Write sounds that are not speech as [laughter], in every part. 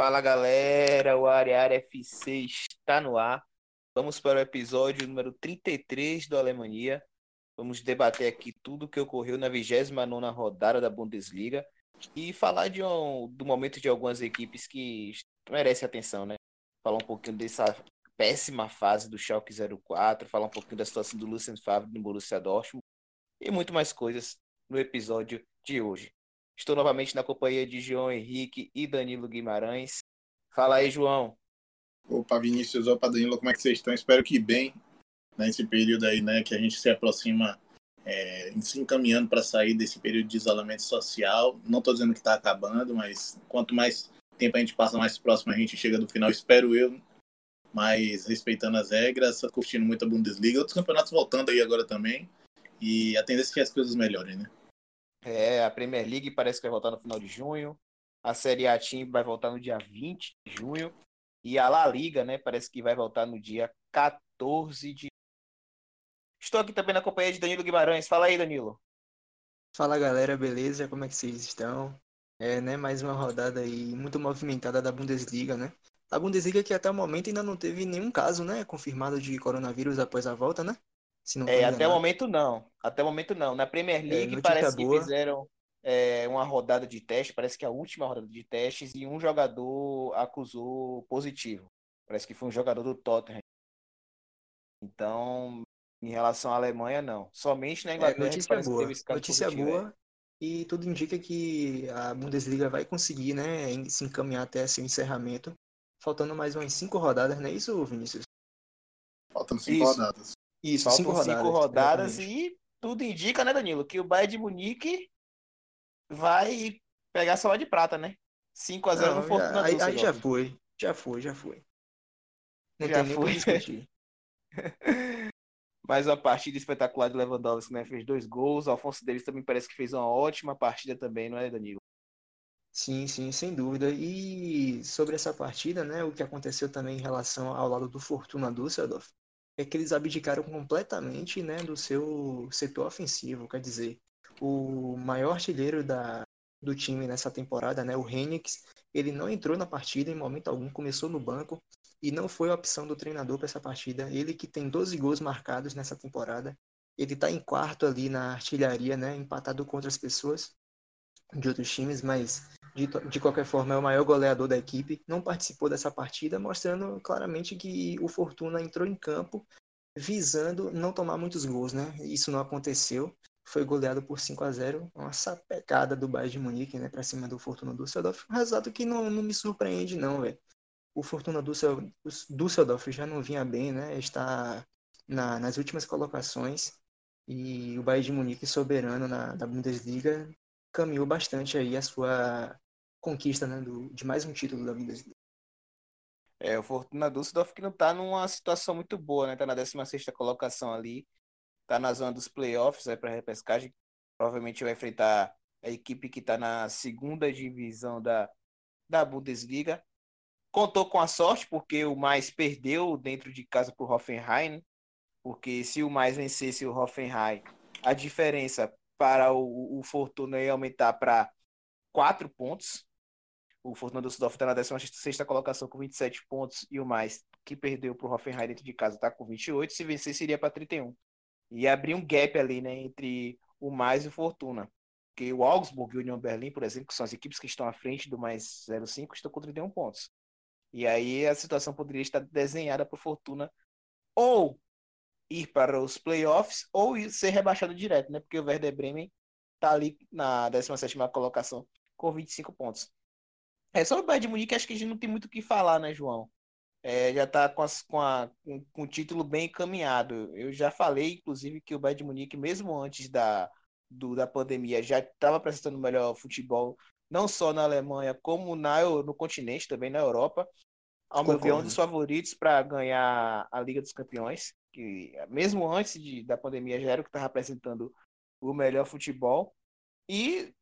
Fala galera, o Área FC está no ar. Vamos para o episódio número 33 do Alemanha. Vamos debater aqui tudo o que ocorreu na 29 rodada da Bundesliga e falar de um, do momento de algumas equipes que merecem atenção, né? Falar um pouquinho dessa péssima fase do Schalke 04, falar um pouquinho da situação do Lucien Favre no Borussia Dortmund e muito mais coisas no episódio de hoje. Estou novamente na companhia de João Henrique e Danilo Guimarães. Fala aí, João. Opa, Vinícius, opa, Danilo, como é que vocês estão? Espero que bem nesse período aí, né, que a gente se aproxima, é, se encaminhando para sair desse período de isolamento social. Não estou dizendo que está acabando, mas quanto mais tempo a gente passa, mais próximo a gente chega do final, espero eu, mas respeitando as regras, curtindo muito a Bundesliga, outros campeonatos voltando aí agora também, e a tendência é que as coisas melhorem, né? É, a Premier League parece que vai voltar no final de junho. A Série A Team vai voltar no dia 20 de junho. E a La Liga, né, parece que vai voltar no dia 14 de. Estou aqui também na companhia de Danilo Guimarães. Fala aí, Danilo. Fala galera, beleza? Como é que vocês estão? É, né, mais uma rodada aí muito movimentada da Bundesliga, né? A Bundesliga que até o momento ainda não teve nenhum caso, né, confirmado de coronavírus após a volta, né? É, até o momento não. Até o momento não. Na Premier é, League é, parece que fizeram é, uma rodada de teste, parece que a última rodada de testes, e um jogador acusou positivo. Parece que foi um jogador do Tottenham. Então, em relação à Alemanha, não. Somente na é, Inglaterra é, notícia boa. notícia positivo, boa. E tudo indica que a Bundesliga vai conseguir né, se encaminhar até seu encerramento. Faltando mais umas cinco rodadas, não é isso, Vinícius? Faltando cinco isso. rodadas. Isso, Faltam cinco rodadas, cinco rodadas e tudo indica, né, Danilo, que o Bayern de Munique vai pegar só de prata, né? 5 a 0 no Fortuna Aí, aí já foi, já foi, já foi. Não já tem foi. discutir. [laughs] Mais uma partida espetacular de Lewandowski, né? Fez dois gols. O Alfonso Davis também parece que fez uma ótima partida também, não é, Danilo? Sim, sim, sem dúvida. E sobre essa partida, né, o que aconteceu também em relação ao lado do Fortuna Düsseldorf, é que eles abdicaram completamente né, do seu setor ofensivo. Quer dizer, o maior artilheiro da, do time nessa temporada, né, o Henriks, ele não entrou na partida em momento algum, começou no banco e não foi a opção do treinador para essa partida. Ele que tem 12 gols marcados nessa temporada, ele está em quarto ali na artilharia, né, empatado com outras pessoas de outros times, mas de, de qualquer forma é o maior goleador da equipe, não participou dessa partida, mostrando claramente que o Fortuna entrou em campo visando não tomar muitos gols, né? Isso não aconteceu, foi goleado por 5 a 0 uma sapecada do Bayern de Munique, né, para cima do Fortuna Düsseldorf, um resultado que não, não me surpreende não, velho. O Fortuna Düsseldorf já não vinha bem, né? Está na, nas últimas colocações e o Bayern de Munique soberano na, na Bundesliga caminhou bastante aí a sua conquista né, do, de mais um título da Bundesliga. É, o Fortuna Düsseldorf que não tá numa situação muito boa, né? Tá na 16 colocação ali, tá na zona dos playoffs aí para repescagem. Provavelmente vai enfrentar a equipe que tá na segunda divisão da, da Bundesliga. Contou com a sorte, porque o mais perdeu dentro de casa pro Hoffenheim, porque se o mais vencesse o Hoffenheim, a diferença para o, o Fortuna ia aumentar para 4 pontos. O Fortuna Düsseldorf está na 16 colocação com 27 pontos e o mais que perdeu para o Hoffenheim dentro de casa está com 28. Se vencer, seria para 31. E abrir um gap ali né, entre o mais e o Fortuna. Porque o Augsburg e o Union Berlin, por exemplo, que são as equipes que estão à frente do mais 0,5, estão com 31 pontos. E aí a situação poderia estar desenhada para o Fortuna ou ir para os playoffs ou ser rebaixado direto, né? Porque o Werder Bremen está ali na 17ª colocação com 25 pontos. É, sobre o Bayern de Munique, acho que a gente não tem muito o que falar, né, João? É, já está com, com, com, com, o título bem encaminhado. Eu já falei, inclusive, que o Bayern de Munique, mesmo antes da, do, da pandemia, já estava apresentando melhor futebol, não só na Alemanha, como na, no continente, também na Europa. Ao meu ver, é um dos favoritos para ganhar a Liga dos Campeões que mesmo antes de, da pandemia já era o que estava apresentando o melhor futebol. E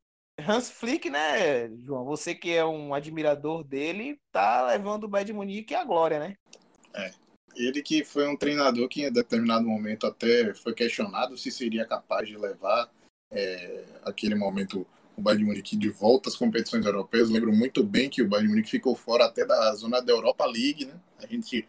Hans Flick, né, João? Você que é um admirador dele, tá levando o Bayern Munique à glória, né? É. Ele que foi um treinador que em determinado momento até foi questionado se seria capaz de levar é, aquele momento o Bayern de Munique de volta às competições europeias. Lembro muito bem que o Bayern de Munique ficou fora até da zona da Europa League, né? A gente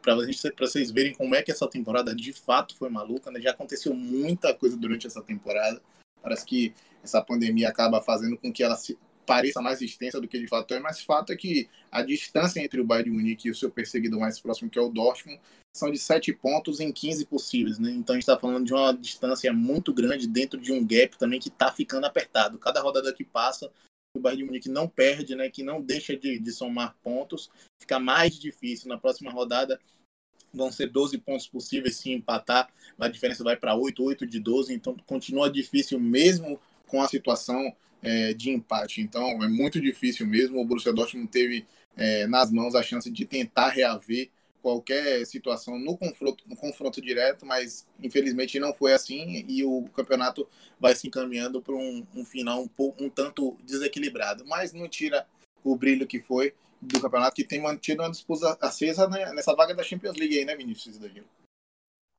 para vocês verem como é que essa temporada de fato foi maluca, né? Já aconteceu muita coisa durante essa temporada. Parece que essa pandemia acaba fazendo com que ela se pareça mais extensa do que de fato é, mas fato é que a distância entre o Bayern de Munique e o seu perseguidor mais próximo, que é o Dortmund, são de 7 pontos em 15 possíveis, né? Então a gente está falando de uma distância muito grande dentro de um gap também que está ficando apertado. Cada rodada que passa, o Bayern de Munique não perde, né? Que não deixa de, de somar pontos, fica mais difícil. Na próxima rodada vão ser 12 pontos possíveis se empatar, a diferença vai para 8, 8 de 12, então continua difícil mesmo com a situação é, de empate. Então é muito difícil mesmo. O Borussia Dortmund teve é, nas mãos a chance de tentar reaver qualquer situação no confronto, no confronto direto, mas infelizmente não foi assim e o campeonato vai se encaminhando para um, um, final um, pouco, um tanto desequilibrado. Mas não tira o brilho que foi do campeonato, que tem mantido uma disputa acesa nessa vaga da Champions League aí, né, Vinícius Danilo?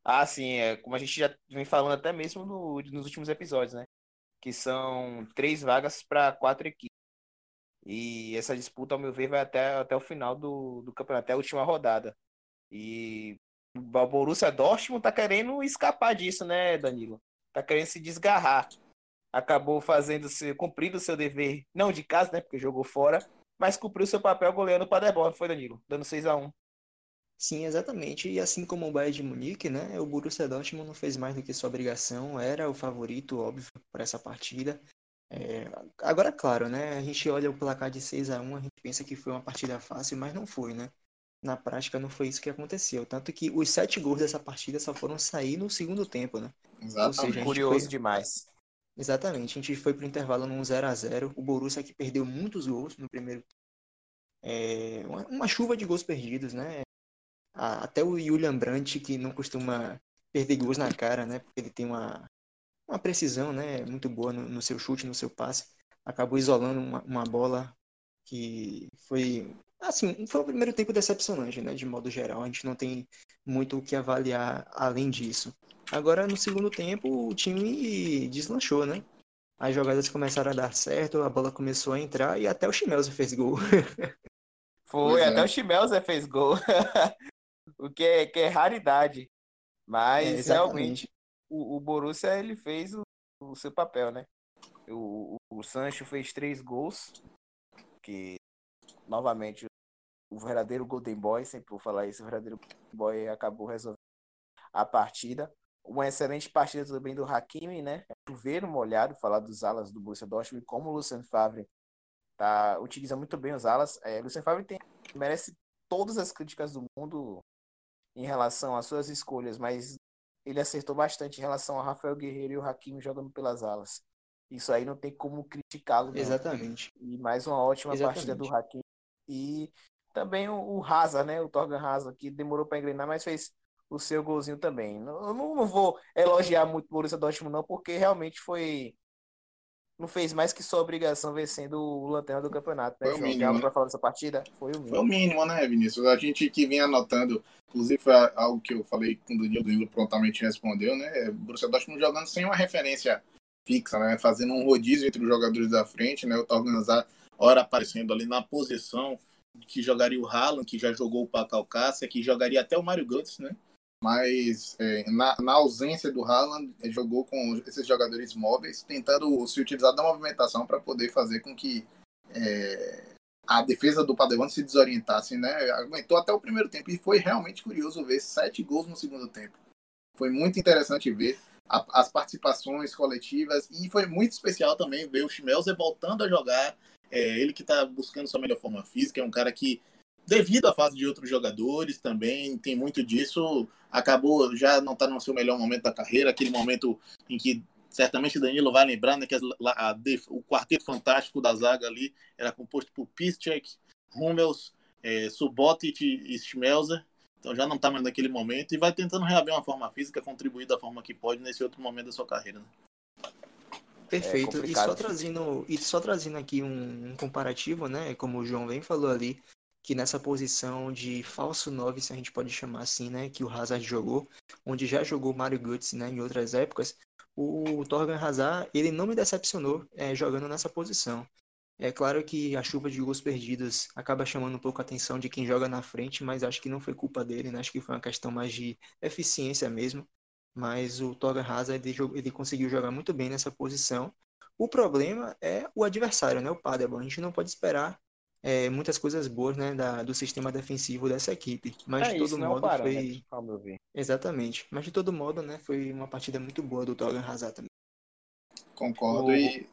Ah, sim, é, como a gente já vem falando até mesmo no, nos últimos episódios, né? Que são três vagas para quatro equipes. E essa disputa, ao meu ver, vai até, até o final do, do campeonato, até a última rodada. E o Borussia Dortmund tá querendo escapar disso, né, Danilo? Tá querendo se desgarrar. Acabou fazendo seu, cumprindo o seu dever, não de casa, né, porque jogou fora, mas cumpriu seu papel goleando o Paderborn, foi Danilo, dando 6 a 1. Sim, exatamente. E assim como o Bayern de Munique, né, o Borussia Dortmund não fez mais do que sua obrigação, era o favorito, óbvio, para essa partida. É, agora, claro, né, a gente olha o placar de 6 a 1 a gente pensa que foi uma partida fácil, mas não foi, né? Na prática não foi isso que aconteceu. Tanto que os sete gols dessa partida só foram sair no segundo tempo, né? Exatamente. Seja, Curioso foi... demais. Exatamente. A gente foi pro intervalo num 0 a 0 O Borussia que perdeu muitos gols no primeiro é, uma, uma, chuva de gols perdidos, né? Até o Julian Brandt, que não costuma perder gols na cara, né? Porque ele tem uma, uma precisão né? muito boa no, no seu chute, no seu passe. Acabou isolando uma, uma bola que foi Assim, foi o primeiro tempo decepcionante, né? De modo geral, a gente não tem muito o que avaliar além disso. Agora, no segundo tempo, o time deslanchou, né? As jogadas começaram a dar certo, a bola começou a entrar e até o Chimelza fez gol. [laughs] Foi, até o Chimelza fez gol. [laughs] o que é, que é raridade. Mas, é, realmente, o, o Borussia, ele fez o, o seu papel, né? O, o, o Sancho fez três gols, que novamente o verdadeiro Golden Boy, sempre vou falar isso, o verdadeiro Golden Boy acabou resolvendo a partida. Uma excelente partida também do Hakimi, né? Chuveiro molhado, falar dos alas do Borussia Dortmund, como o Lucien Favre tá, utiliza muito bem os alas. É, Lucien Favre tem, merece todas as críticas do mundo em relação às suas escolhas, mas ele acertou bastante em relação a Rafael Guerreiro e o Hakimi jogando pelas alas. Isso aí não tem como criticá-lo. Exatamente. E mais uma ótima Exatamente. partida do Hakimi. E também o, o Hazard, né? O Torgan Hazard, que demorou para engrenar, mas fez o seu golzinho também. Eu não, não vou elogiar muito o Borussia Dortmund, não, porque realmente foi. Não fez mais que sua obrigação vencendo o lanterna do campeonato. Né, foi o mínimo. Né? para falar dessa partida? Foi o mínimo. Foi o mínimo, né, Vinícius? A gente que vinha anotando, inclusive foi algo que eu falei com o Danilo, o Danilo prontamente respondeu, né? O Borussia Dortmund jogando sem uma referência fixa, né? Fazendo um rodízio entre os jogadores da frente, né? O Torgan Hazard, hora aparecendo ali na posição que jogaria o Haaland, que já jogou o Paco Alcácer, que jogaria até o Mário Götze, né? Mas é, na, na, ausência do Haaland, jogou com esses jogadores móveis, tentando se utilizar da movimentação para poder fazer com que é, a defesa do Paderborn se desorientasse, né? Aguentou até o primeiro tempo e foi realmente curioso ver sete gols no segundo tempo. Foi muito interessante ver a, as participações coletivas e foi muito especial também ver o Schmelzer voltando a jogar é ele que está buscando sua melhor forma física, é um cara que, devido à fase de outros jogadores também, tem muito disso, acabou já não está no seu melhor momento da carreira, aquele momento em que certamente Danilo vai lembrar, né, que a, a, o quarteto fantástico da zaga ali era composto por Piszczek, Hummels, é, Subotic e Schmelzer, então já não está mais naquele momento e vai tentando reaver uma forma física, contribuir da forma que pode nesse outro momento da sua carreira. Né? Perfeito. É e só trazendo, e só trazendo aqui um, um, comparativo, né? Como o João bem falou ali, que nessa posição de falso 9, se a gente pode chamar assim, né, que o Hazard jogou, onde já jogou Mario Götze, né, em outras épocas, o Torgan Hazard, ele não me decepcionou é, jogando nessa posição. É claro que a chuva de gols perdidos acaba chamando um pouco a atenção de quem joga na frente, mas acho que não foi culpa dele, né? acho que foi uma questão mais de eficiência mesmo. Mas o Torgan Hazard, ele, ele conseguiu jogar muito bem nessa posição. O problema é o adversário, né? o Paderborn. A gente não pode esperar é, muitas coisas boas né, da, do sistema defensivo dessa equipe. Mas é de todo isso, modo não para, foi. né, ao meu ver. Exatamente. Mas de todo modo, né, foi uma partida muito boa do Torgan Hazard também. Concordo O- e.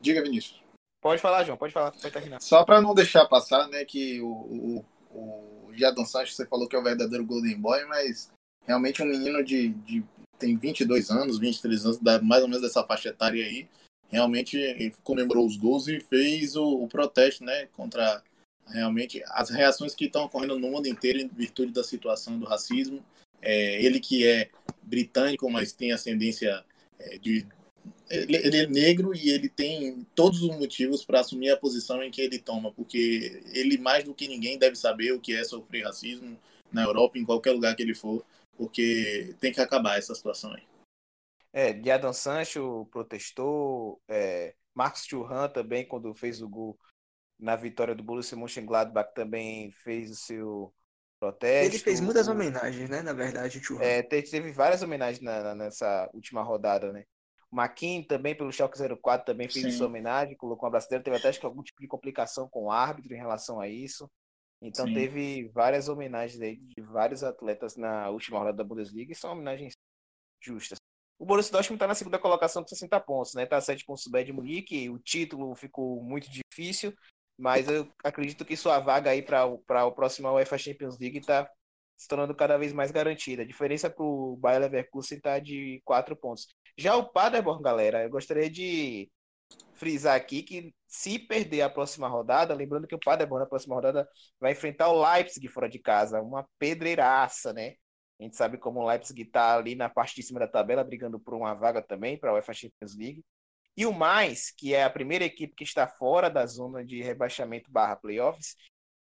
Diga, Vinícius. Pode falar, João, pode falar, pode terminar. Só para não deixar passar, né, que o, o, o Jadon Sancho, você falou que é o verdadeiro Golden Boy, mas realmente um menino de, de tem 22 anos, 23 anos, da, mais ou menos dessa faixa etária aí, realmente comemorou os gols e fez o, o protesto, né, contra realmente as reações que estão ocorrendo no mundo inteiro em virtude da situação do racismo. É, ele que é britânico, mas tem ascendência é, de ele, ele é negro e ele tem todos os motivos para assumir a posição em que ele toma, porque ele mais do que ninguém deve saber o que é sofrer racismo na Europa, em qualquer lugar que ele for, porque tem que acabar essa situação aí. É, Jadon Sancho protestou, é, Marcos Thuram também, quando fez o gol na vitória do Borussia Mönchengladbach, também fez o seu protesto. Ele fez muitas homenagens, né? Na verdade, o Thuram. É, te- teve várias homenagens na- na- nessa última rodada, né? O Maquin também, pelo Schalke 04, também fez Sim. sua homenagem, colocou uma braçadeira, teve até acho que algum tipo de complicação com o árbitro em relação a isso. Então Sim. teve várias homenagens aí de vários atletas na última rodada da Bundesliga e são homenagens justas. O Borussia Dortmund está na segunda colocação com 60 pontos, né? Tá a 7 pontos do Bayern de Munique, o título ficou muito difícil, mas eu acredito que sua vaga aí para a próxima UEFA Champions League está se tornando cada vez mais garantida. A diferença para o Bayer Leverkusen está de 4 pontos. Já o Paderborn, galera, eu gostaria de frisar aqui que se perder a próxima rodada, lembrando que o Paderborn na próxima rodada vai enfrentar o Leipzig fora de casa, uma pedreiraça, né? A gente sabe como o Leipzig está ali na parte de cima da tabela, brigando por uma vaga também para a UEFA Champions League. E o mais, que é a primeira equipe que está fora da zona de rebaixamento barra playoffs,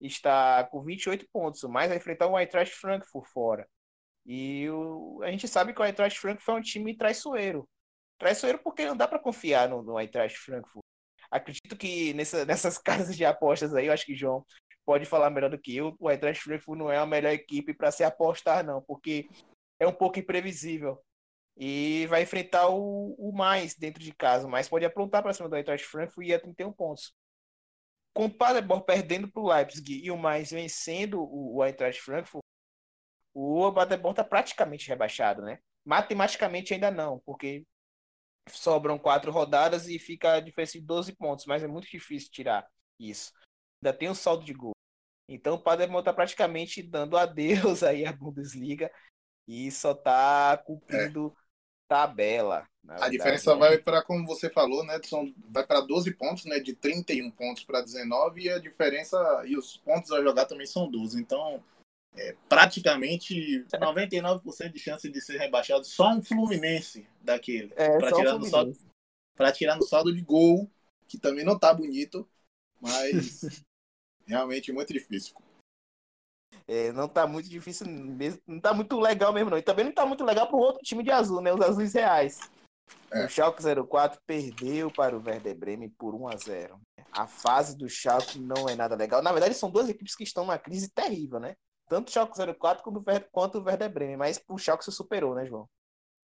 está com 28 pontos. O mais vai enfrentar o Eintracht Frankfurt fora. E o, a gente sabe que o Eintracht Frankfurt é um time traiçoeiro. Traiçoeiro porque não dá para confiar no, no Eintracht Frankfurt. Acredito que nessa, nessas [laughs] casas de apostas aí, eu acho que João pode falar melhor do que eu. O Eintracht Frankfurt não é a melhor equipe para se apostar, não, porque é um pouco imprevisível. E vai enfrentar o, o mais dentro de casa. O mais pode aprontar para cima do Eintracht Frankfurt e ir a 31 pontos. Com o Paderborn perdendo para o Leipzig e o mais vencendo o, o Eintracht Frankfurt, o Paderborn está praticamente rebaixado, né? Matematicamente ainda não, porque sobram quatro rodadas e fica a diferença de 12 pontos, mas é muito difícil tirar isso. Ainda tem um saldo de gol. Então o Paderborn está praticamente dando [laughs] adeus aí à Bundesliga e só está cumprindo tabela. na A verdade, diferença né? vai para, como você falou, né, são, vai para 12 pontos, né, de 31 pontos para 19, e a diferença, e os pontos a jogar também são 12. Então, é, praticamente 99% de chance de ser rebaixado. Só um Fluminense daquele. É, o tirar no saldo, para tirar no saldo de gol, que também não tá bonito, mas [laughs] realmente muito difícil. É, não tá muito difícil mesmo, não tá muito legal mesmo não. E também não tá muito legal pro outro time de azul, né? Os azuis reais. É. O Schalke 04 perdeu para o Werder Bremen por 1 a 0. A fase do Schalke não é nada legal. Na verdade, são duas equipes que estão numa crise terrível, né? Tanto o Schalke 04 quanto o Werder, quanto o Werder Bremen, mas o Schalke se superou, né, João?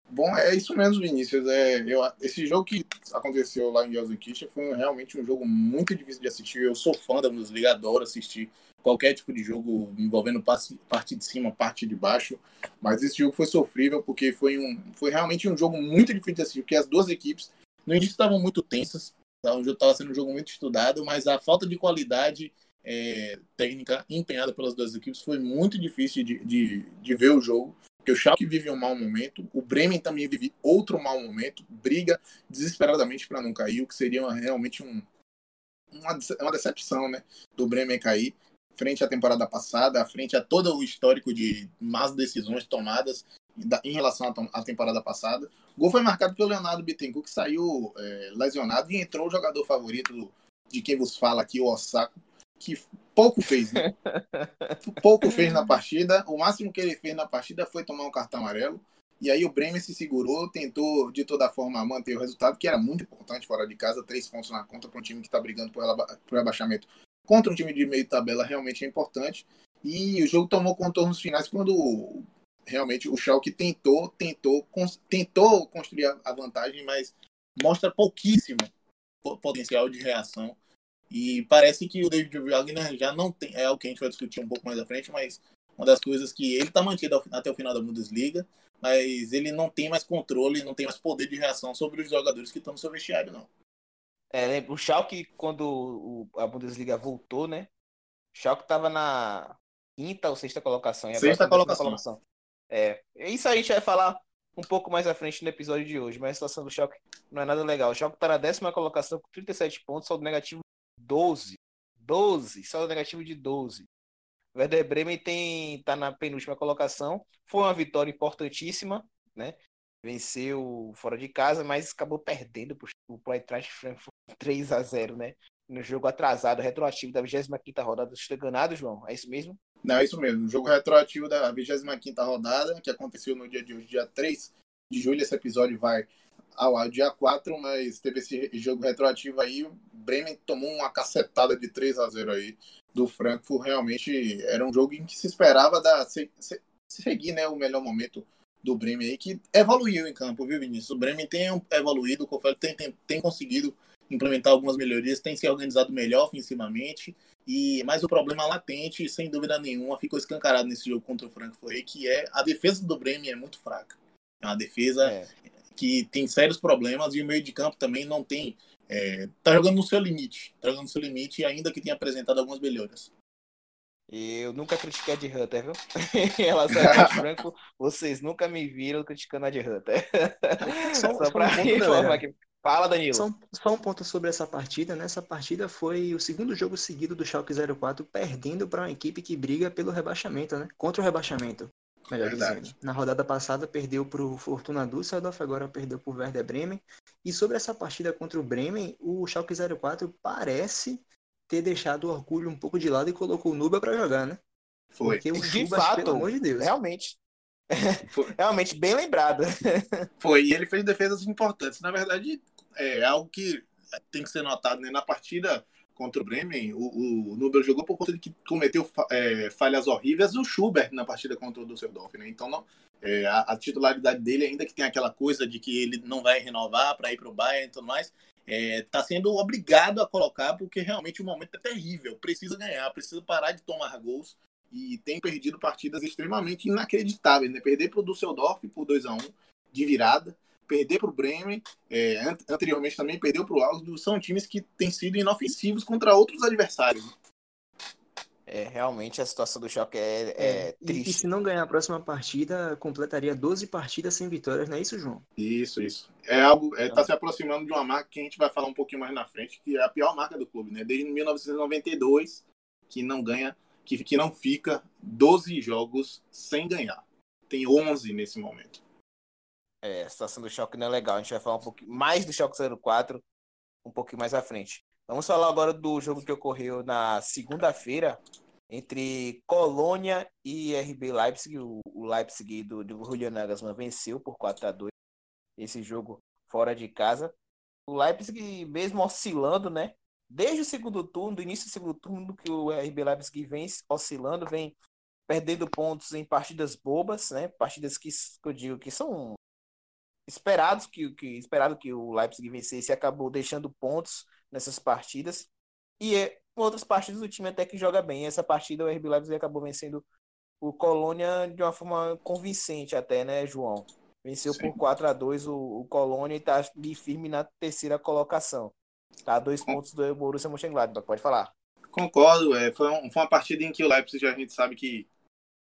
Bom, é isso mesmo, Vinícius. É, eu, esse jogo que aconteceu lá em Gelsenkirchen foi realmente um jogo muito difícil de assistir. Eu sou fã da Bundesliga, adoro assistir qualquer tipo de jogo envolvendo parte de cima, parte de baixo. Mas esse jogo foi sofrível porque foi, um, foi realmente um jogo muito difícil de assistir, porque as duas equipes no início estavam muito tensas, tá? estava sendo um jogo muito estudado, mas a falta de qualidade é, técnica empenhada pelas duas equipes foi muito difícil de, de, de ver o jogo. Porque o Schalke vive um mau momento, o Bremen também vive outro mau momento, briga desesperadamente para não cair, o que seria uma- realmente um, uma, uma decepção né, do Bremen cair, frente à temporada passada, frente a todo o histórico de más decisões tomadas da- em relação à, temporada passada. O gol foi marcado pelo Leonardo Bittencourt, que saiu é, lesionado, e entrou o jogador favorito de quem vos fala aqui, o Osako, que pouco fez, né? [laughs] pouco fez na partida. O máximo que ele fez na partida foi tomar um cartão amarelo. E aí o Bremen se segurou, tentou de toda forma manter o resultado, que era muito importante fora de casa, três pontos na conta para um time que está brigando por, por abaixamento. Contra um time de meio tabela realmente é importante. E o jogo tomou contornos finais quando realmente o Schalke tentou, tentou, tentou construir a vantagem, mas mostra pouquíssimo potencial de reação. E parece que o David Wagner já não tem, é o que a gente vai discutir um pouco mais à frente, mas uma das coisas que ele está mantido até o final da Bundesliga, mas ele não tem mais controle, não tem mais poder de reação sobre os jogadores que estão no seu vestiário, não. É, o Schalke, quando a Bundesliga voltou, né? O Schalke estava na quinta ou sexta colocação. sexta colocação. colocação. É, isso a gente vai falar um pouco mais à frente no episódio de hoje, mas a situação do Schalke não é nada legal. O Schalke está na décima colocação com 37 pontos, saldo negativo 12. 12, saldo negativo de 12. O Werder Bremen tem, tá na penúltima colocação. Foi uma vitória importantíssima, né? Venceu fora de casa, mas acabou perdendo para o Eintracht Frankfurt [laughs] 3 a 0 né? No jogo atrasado, retroativo da 25 rodada. Estou enganado, João? É isso mesmo? Não, é isso mesmo. O jogo retroativo da 25 rodada, que aconteceu no dia de hoje, dia 3 de julho. Esse episódio vai ao dia 4, mas teve esse jogo retroativo aí. O Bremen tomou uma cacetada de 3 a 0 aí do Frankfurt realmente era um jogo em que se esperava dar, se, se, seguir né, o melhor momento do Bremen aí, que evoluiu em campo, viu, Vinícius? O Bremen tem evoluído, o tem, tem, tem conseguido implementar algumas melhorias, tem se organizado melhor ofensivamente, e mas o problema latente, sem dúvida nenhuma, ficou escancarado nesse jogo contra o Frankfurt que é a defesa do Bremen é muito fraca. É uma defesa é. Que tem sérios problemas e o meio de campo também não tem é, tá jogando no seu limite. Tá jogando no seu limite, ainda que tenha apresentado algumas melhoras. Eu nunca critiquei a de Hunter, viu? [laughs] em relação a Franco, vocês nunca me viram criticando a de Hunter. [laughs] Só, só, só pra um informar aqui. Fala, Danilo. Só, só, um ponto sobre essa partida. Nessa né? partida foi o segundo jogo seguido do Schalke 04 perdendo para uma equipe que briga pelo rebaixamento, né? Contra o rebaixamento melhor Verdade. Na rodada passada perdeu para o Fortuna Düsseldorf, agora perdeu para o Werder Bremen. E sobre essa partida contra o Bremen, o Schalke 04 parece ter deixado o orgulho um pouco de lado e colocou o Nuba para jogar, né? Foi. Porque o de Chubas, fato, pelo amor de Deus. Realmente. [laughs] realmente bem lembrado. [laughs] Foi, e ele fez defesas importantes. Na verdade, é algo que tem que ser notado né? na partida contra o Bremen, o, o Nubel jogou por conta de que cometeu é, falhas horríveis o Schubert na partida contra o Düsseldorf, né? Então não, é, a, a, titularidade dele, ainda que tem aquela coisa de que ele não vai renovar para ir para o Bayern e tudo mais, está é, tá sendo obrigado a colocar porque realmente o momento é terrível. Precisa ganhar, precisa parar de tomar gols e tem perdido partidas extremamente inacreditáveis, né? Perder para o Düsseldorf por 2 a 1 de virada, perder para o Bremen, é, anteriormente também perdeu para o Augsburg, são times que têm sido inofensivos contra outros adversários. É, realmente a situação do choque é, é, é triste. E, e, se não ganhar a próxima partida, completaria 12 partidas sem vitórias, não é isso, João? Isso, isso. É algo, está é, tá se aproximando de uma marca que a gente vai falar um pouquinho mais na frente, que é a pior marca do clube, né? Desde 1992, que não ganha, que, que não fica 12 jogos sem ganhar. Tem 11 nesse momento. É, a situação do choque não é legal. A gente vai falar um pouquinho mais do choque 04 um pouquinho mais à frente. Vamos falar agora do jogo que ocorreu na segunda-feira entre Colônia e RB Leipzig. O, o Leipzig do, do Julian Nagelsmann venceu por 4 a 2 esse jogo fora de casa. O Leipzig, mesmo oscilando, né? Desde o segundo turno, do início do segundo turno, que o RB Leipzig vem oscilando, vem perdendo pontos em partidas bobas, né? Partidas que, que eu digo que são esperados que, que esperado que o Leipzig vencesse acabou deixando pontos nessas partidas. E é, outras partidas o time até que joga bem. Essa partida o RB Leipzig acabou vencendo o Colônia de uma forma convincente até né João? Venceu Sim. por 4 a 2 o, o Colônia e está firme na terceira colocação. Tá a dois pontos do Borussia Mönchengladbach pode falar. Concordo é, foi, um, foi uma partida em que o Leipzig a gente sabe que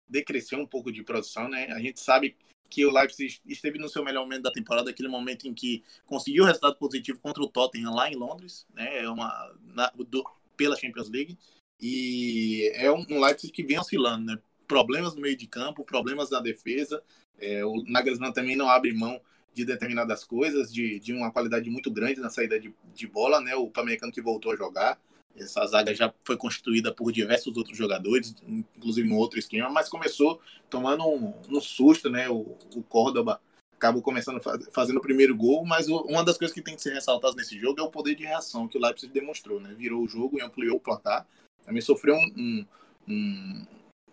decresceu um pouco de produção né? A gente sabe que o Leipzig esteve no seu melhor momento da temporada, aquele momento em que conseguiu o resultado positivo contra o Tottenham lá em Londres, né? É uma na, do, pela Champions League e é um, um, Leipzig que vem oscilando, né? Problemas no meio de campo, problemas na defesa. É, o Nagelsmann também não abre mão de determinadas coisas, de, de uma qualidade muito grande na saída de, de bola, né? O Pamecano que voltou a jogar. Essa zaga já foi constituída por diversos outros jogadores, inclusive no outro esquema, mas começou tomando um, um susto, né? O, o Córdoba acabou começando fazendo o primeiro gol, mas uma das coisas que tem que ser ressaltadas nesse jogo é o poder de reação que o Leipzig demonstrou, né? Virou o jogo e ampliou o placar. Também sofreu um, um,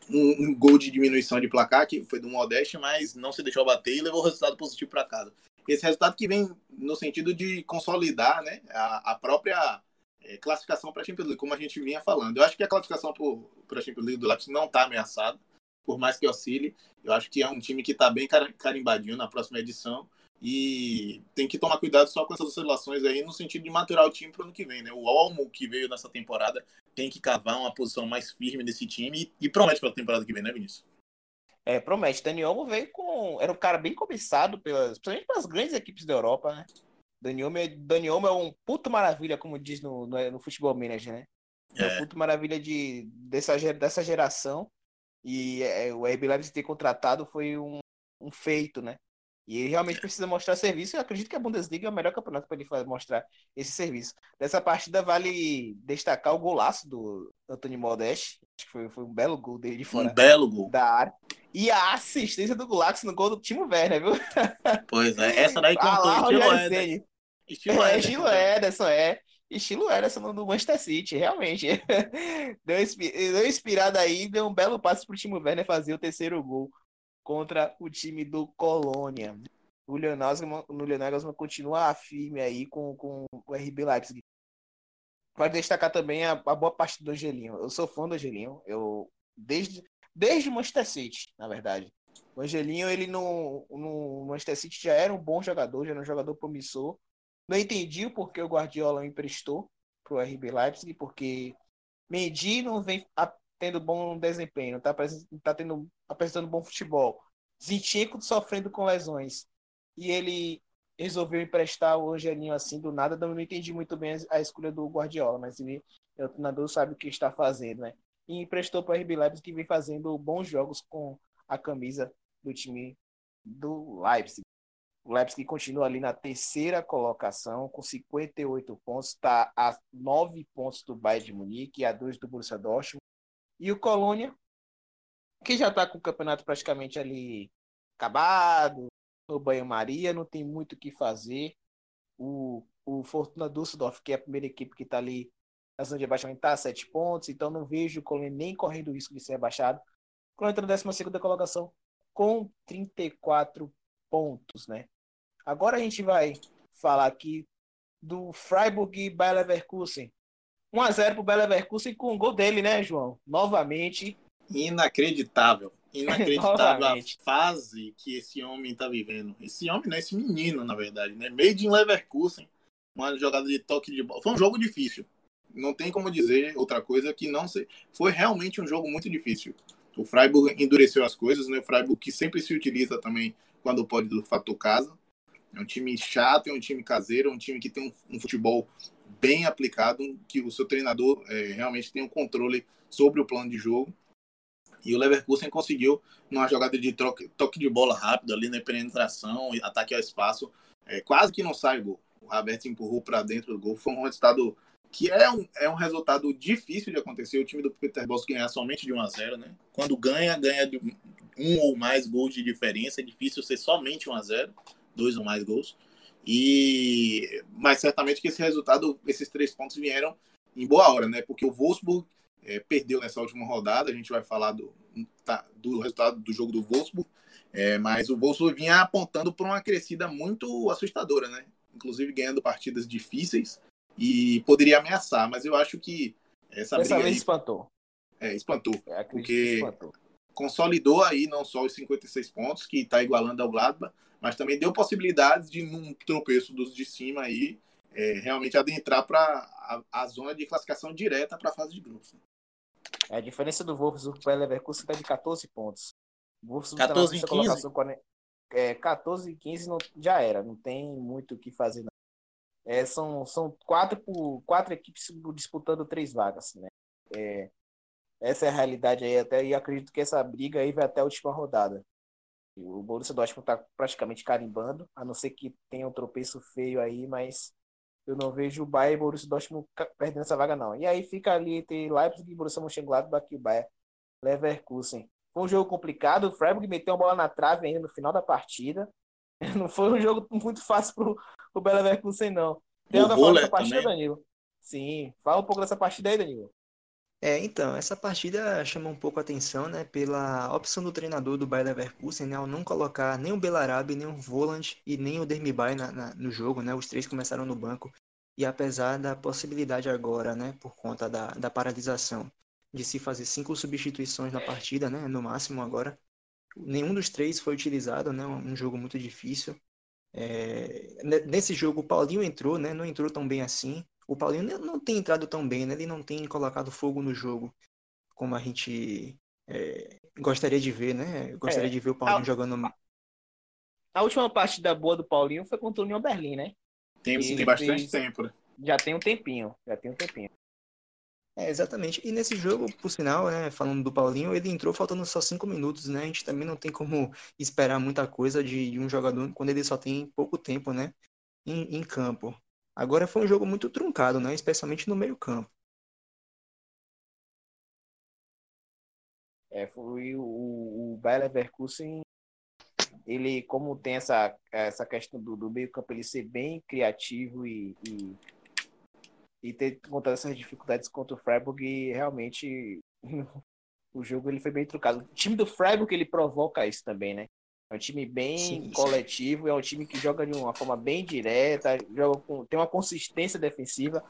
um, um gol de diminuição de placar, que foi do Modeste, mas não se deixou bater e levou o resultado positivo para casa. Esse resultado que vem no sentido de consolidar né, a, a própria é, classificação para a Champions League, como a gente vinha falando. Eu acho que a classificação para a Champions League do Leipzig não está ameaçada, por mais que oscile. Eu acho que é um time que está bem carimbadinho na próxima edição e tem que tomar cuidado só com essas oscilações aí no sentido de maturar o time para o ano que vem, né? O Olmo que veio nessa temporada tem que cavar uma posição mais firme desse time e, e promete para a temporada que vem, né, Vinícius? É, promete. Dani Olmo veio com. Era um cara bem cobiçado, pelas, principalmente pelas grandes equipes da Europa, né? Dani Olmo, é, é um puto maravilha, como diz no, no, no futebol manager, né? É, é um puto maravilha de, dessa, dessa geração. E é, o RB Leipzig ter contratado foi um, um feito, né? E ele realmente precisa mostrar serviço. Eu acredito que a Bundesliga é o melhor campeonato para ele mostrar esse serviço. Dessa partida vale destacar o golaço do Antônio Modeste. Acho que foi, foi um belo gol dele de fora. Um belo gol. Da área. E a assistência do Gulax no gol do Timo Werner, viu? Pois é, essa daí [laughs] contou ah, estilo Ederson. Estilo é, estilo Ederson, é. Estilo Ederson do Manchester City, realmente. [laughs] deu, deu inspirado aí, deu um belo passo pro Timo Werner fazer o terceiro gol contra o time do Colônia. O Julian Nagelsmann, continua firme aí com, com o RB Leipzig. Vai destacar também a, a, boa parte do Angelinho. Eu sou fã do Angelinho. Eu, desde, desde o Manchester City, na verdade. O Angelinho, ele no, no Manchester City já era um bom jogador, já era um jogador promissor. Não entendi o porquê o Guardiola emprestou para o RB Leipzig, porque Mendy não vem tendo bom desempenho, tá, tá tendo, apresentando bom futebol. Zinchenko sofrendo com lesões. E ele resolveu emprestar o Angelinho assim do nada. Não entendi muito bem a escolha do Guardiola, mas ele, o treinador sabe o que está fazendo, né? E emprestou para o RB Leipzig, que vem fazendo bons jogos com a camisa do time do Leipzig. O Leipzig continua ali na terceira colocação, com 58 pontos, está a 9 pontos do Bayern de Munique a 2 do Borussia Dortmund. E o Colônia, que já está com o campeonato praticamente ali acabado, no banho-maria, não tem muito o que fazer. O, o Fortuna Düsseldorf, que é a primeira equipe que está ali na zona de rebaixamento, está a 7 pontos, então não vejo o Colônia nem correndo o risco de ser rebaixado. O Colônia está na 12 colocação com 34 pontos, né? Agora a gente vai falar aqui do Freiburg e Bayer Leverkusen. 1x0 pro Bayer Leverkusen com o gol dele, né, João? Novamente. Inacreditável. Inacreditável a [laughs] fase que esse homem está vivendo. Esse homem, né? Esse menino, na verdade, né? Made in Leverkusen. Uma jogada de toque de bola. Foi um jogo difícil. Não tem como dizer outra coisa que não ser. Foi realmente um jogo muito difícil. O Freiburg endureceu as coisas, né? O Freiburg que sempre se utiliza também quando pode do fator casa. É um time chato, é um time caseiro, é um time que tem um, um futebol bem aplicado, que o seu treinador é, realmente tem um controle sobre o plano de jogo. E o Leverkusen conseguiu, numa jogada de troque, toque de bola rápido ali na penetração, ataque ao espaço, é, quase que não sai gol. O Roberto empurrou para dentro do gol. Foi um resultado que é um, é um resultado difícil de acontecer. O time do Peter Bosz ganhar somente de 1 a 0 né? Quando ganha, ganha de um ou mais gols de diferença. É difícil ser somente 1 a 0 dois ou mais gols. E mas certamente que esse resultado, esses três pontos vieram em boa hora, né? Porque o Wolfsburg é, perdeu nessa última rodada. A gente vai falar do, tá, do resultado do jogo do Wolfsburg, é, mas o Wolfsburg vinha apontando para uma crescida muito assustadora, né? Inclusive ganhando partidas difíceis e poderia ameaçar. Mas eu acho que essa Dessa briga vez aí, espantou. É, espantou. É, porque espantou. consolidou aí não só os 56 pontos que está igualando ao Gladbach, mas também deu possibilidades de, num tropeço dos de cima aí, é, realmente adentrar para a, a, zona de classificação direta para a fase de grupos. É, a diferença do Wolfsburg para o Leverkusen está de 14 pontos. O Wolfsburg 14 tá na 15? Colocação, é, 14 e 15 não, já era, não tem muito o que fazer. Não. É, são, são quatro, por, quatro equipes disputando três vagas. Né? É, essa é a realidade aí, até, e acredito que essa briga aí vai até a última rodada. O Borussia Dortmund está praticamente carimbando, a não ser que tenha um tropeço feio aí, mas eu não vejo o Bayern e o Borussia Dortmund perdendo essa vaga, não. E aí fica ali entre Leipzig e Borussia Mönchengladbach e o Bayern Leverkusen. Foi um jogo complicado, o Freiburg meteu uma bola na trave ainda no final da partida. [laughs] Não foi um jogo muito fácil pro, pro Bayer Leverkusen, não. Tem algo a falar dessa partida, também. Danilo? Sim, fala um pouco dessa partida aí, Danilo. É, então, essa partida chama um pouco a atenção, né, pela opção do treinador do Bayer Leverkusen, né, ao não colocar nem o Belarabe, nem o Voland e nem o Dermibay na, na, no jogo, né, os três começaram no banco, e apesar da possibilidade agora, né, por conta da, da paralisação, de se fazer cinco substituições na partida, né, no máximo agora, nenhum dos três foi utilizado, né, um jogo muito difícil. É, nesse jogo o Paulinho entrou, né, não entrou tão bem assim, o Paulinho não tem entrado tão bem, né? Ele não tem colocado fogo no jogo como a gente é, gostaria de ver, né? Gostaria é, de ver o Paulinho a, jogando. A última partida boa do Paulinho foi contra o União Berlim, né? Tem, tem bastante fez... tempo, né? Já tem um tempinho, já tem um tempinho. É, exatamente. E nesse jogo, por sinal, né, falando do Paulinho, ele entrou faltando só cinco minutos, né? A gente também não tem como esperar muita coisa de, de um jogador quando ele só tem pouco tempo, né? Em, em campo. Agora foi um jogo muito truncado, né? Especialmente no meio campo. É, foi o, o Bayer Leverkusen, ele, como tem essa, essa questão do, do meio campo, ele ser bem criativo e, e, e ter encontrado essas dificuldades contra o Freiburg, realmente [laughs] o jogo ele foi bem truncado. O time do Freiburg, ele provoca isso também, né? É um time bem sim, coletivo, sim. é um time que joga de uma forma bem direta, joga com, tem uma consistência defensiva.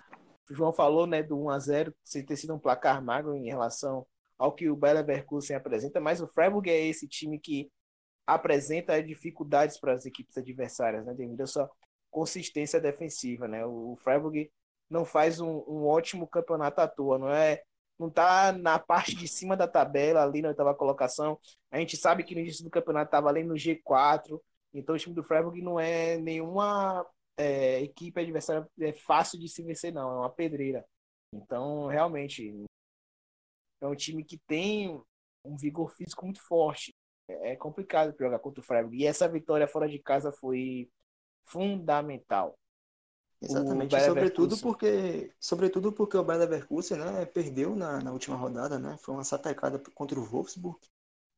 O João falou né, do 1x0 ter sido um placar magro em relação ao que o Bayer Leverkusen apresenta, mas o Freiburg é esse time que apresenta dificuldades para as equipes adversárias, né, devido à sua consistência defensiva. Né? O Freiburg não faz um, um ótimo campeonato à toa, não é não está na parte de cima da tabela, ali na oitava colocação. A gente sabe que no início do campeonato estava ali no G4, então o time do Freiburg não é nenhuma é, equipe adversária é fácil de se vencer, não, é uma pedreira. Então, realmente, é um time que tem um vigor físico muito forte. É complicado jogar contra o Freiburg. E essa vitória fora de casa foi fundamental. Exatamente, sobretudo porque, sobretudo porque o Bayer Leverkusen né, perdeu na, na última rodada, né? Foi uma satecada contra o Wolfsburg.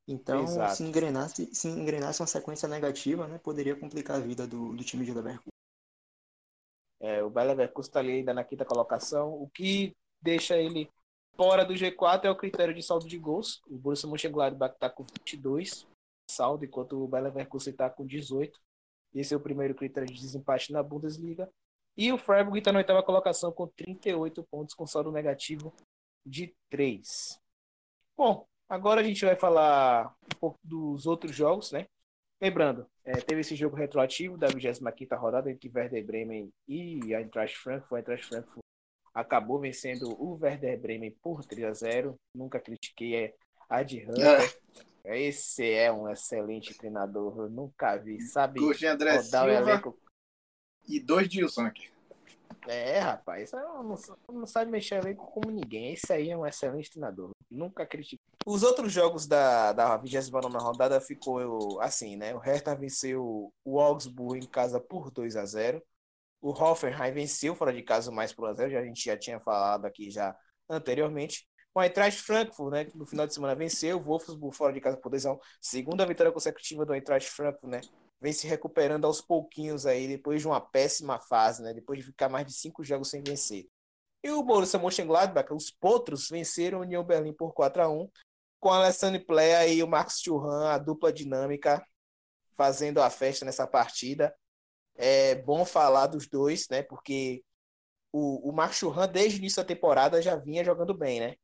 Então, Exato. se engrenasse, se engrenasse uma sequência negativa, né, poderia complicar a vida do, do time de Leverkusen. É, o Bayer Leverkusen está ali ainda na quinta colocação. O que deixa ele fora do G4 é o critério de saldo de gols. O Borussia Mönchengladbach está com 22 saldo, enquanto o Bayer Leverkusen está com 18. Esse é o primeiro critério de desempate na Bundesliga. E o Freiburg está na oitava colocação com 38 pontos, com saldo negativo de 3. Bom, agora a gente vai falar um pouco dos outros jogos, né? Lembrando, é, teve esse jogo retroativo da 25 rodada entre Werder Bremen e a Eintracht Frankfurt. A Eintracht Frankfurt acabou vencendo o Werder Bremen por 3 a 0. Nunca critiquei é, a de Hunter. É. [laughs] Esse é um excelente treinador, eu nunca vi, sabe? Coxa André Silva. O elenco e dois Dilson aqui. É, rapaz, isso não, não sabe mexer elenco como ninguém. Esse aí é um excelente treinador. Nunca critico. Os outros jogos da, da 29 rodada ficou assim, né? O Hertha venceu o Augsburg em casa por 2 a 0 O Hoffenheim venceu fora de casa mais por 1 a 0 já, A gente já tinha falado aqui já anteriormente. O Eintracht Frankfurt, né? No final de semana venceu o Wolfsburg fora de casa por 2 a 1 Segunda vitória consecutiva do Eintracht Frankfurt, né? Vem se recuperando aos pouquinhos aí, depois de uma péssima fase, né? Depois de ficar mais de cinco jogos sem vencer. E o Borussia Mönchengladbach, os Potros, venceram o União Berlim por 4 a 1 com a Alessandro Plea e o Marcos Churran, a dupla dinâmica, fazendo a festa nessa partida. É bom falar dos dois, né? Porque o, o Marcos Churran, desde o início da temporada, já vinha jogando bem, né?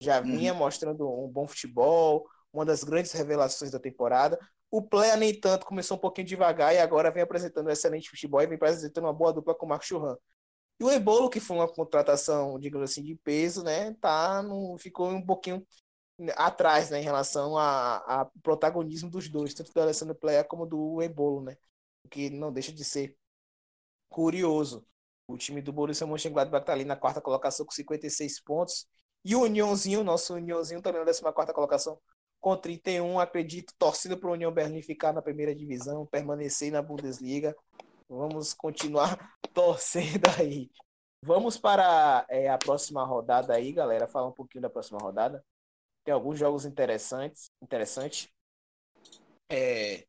Já vinha uhum. mostrando um bom futebol, uma das grandes revelações da temporada. O Plea, nem tanto, começou um pouquinho devagar e agora vem apresentando um excelente futebol e vem apresentando uma boa dupla com o Marco Churran. E o Ebolo, que foi uma contratação, digamos assim, de peso, né, tá no, ficou um pouquinho atrás, né, em relação ao protagonismo dos dois, tanto do Alessandro Plea como do Ebolo, né, o que não deixa de ser curioso. O time do Borussia Mönchengladbach tá ali na quarta colocação com 56 pontos, e o Unionzinho, nosso Unionzinho também na 14 quarta colocação com 31, acredito, torcida para o União Berlim ficar na primeira divisão, permanecer na Bundesliga. Vamos continuar [laughs] torcendo aí. Vamos para é, a próxima rodada aí, galera. Falar um pouquinho da próxima rodada. Tem alguns jogos interessantes. Interessantes. É...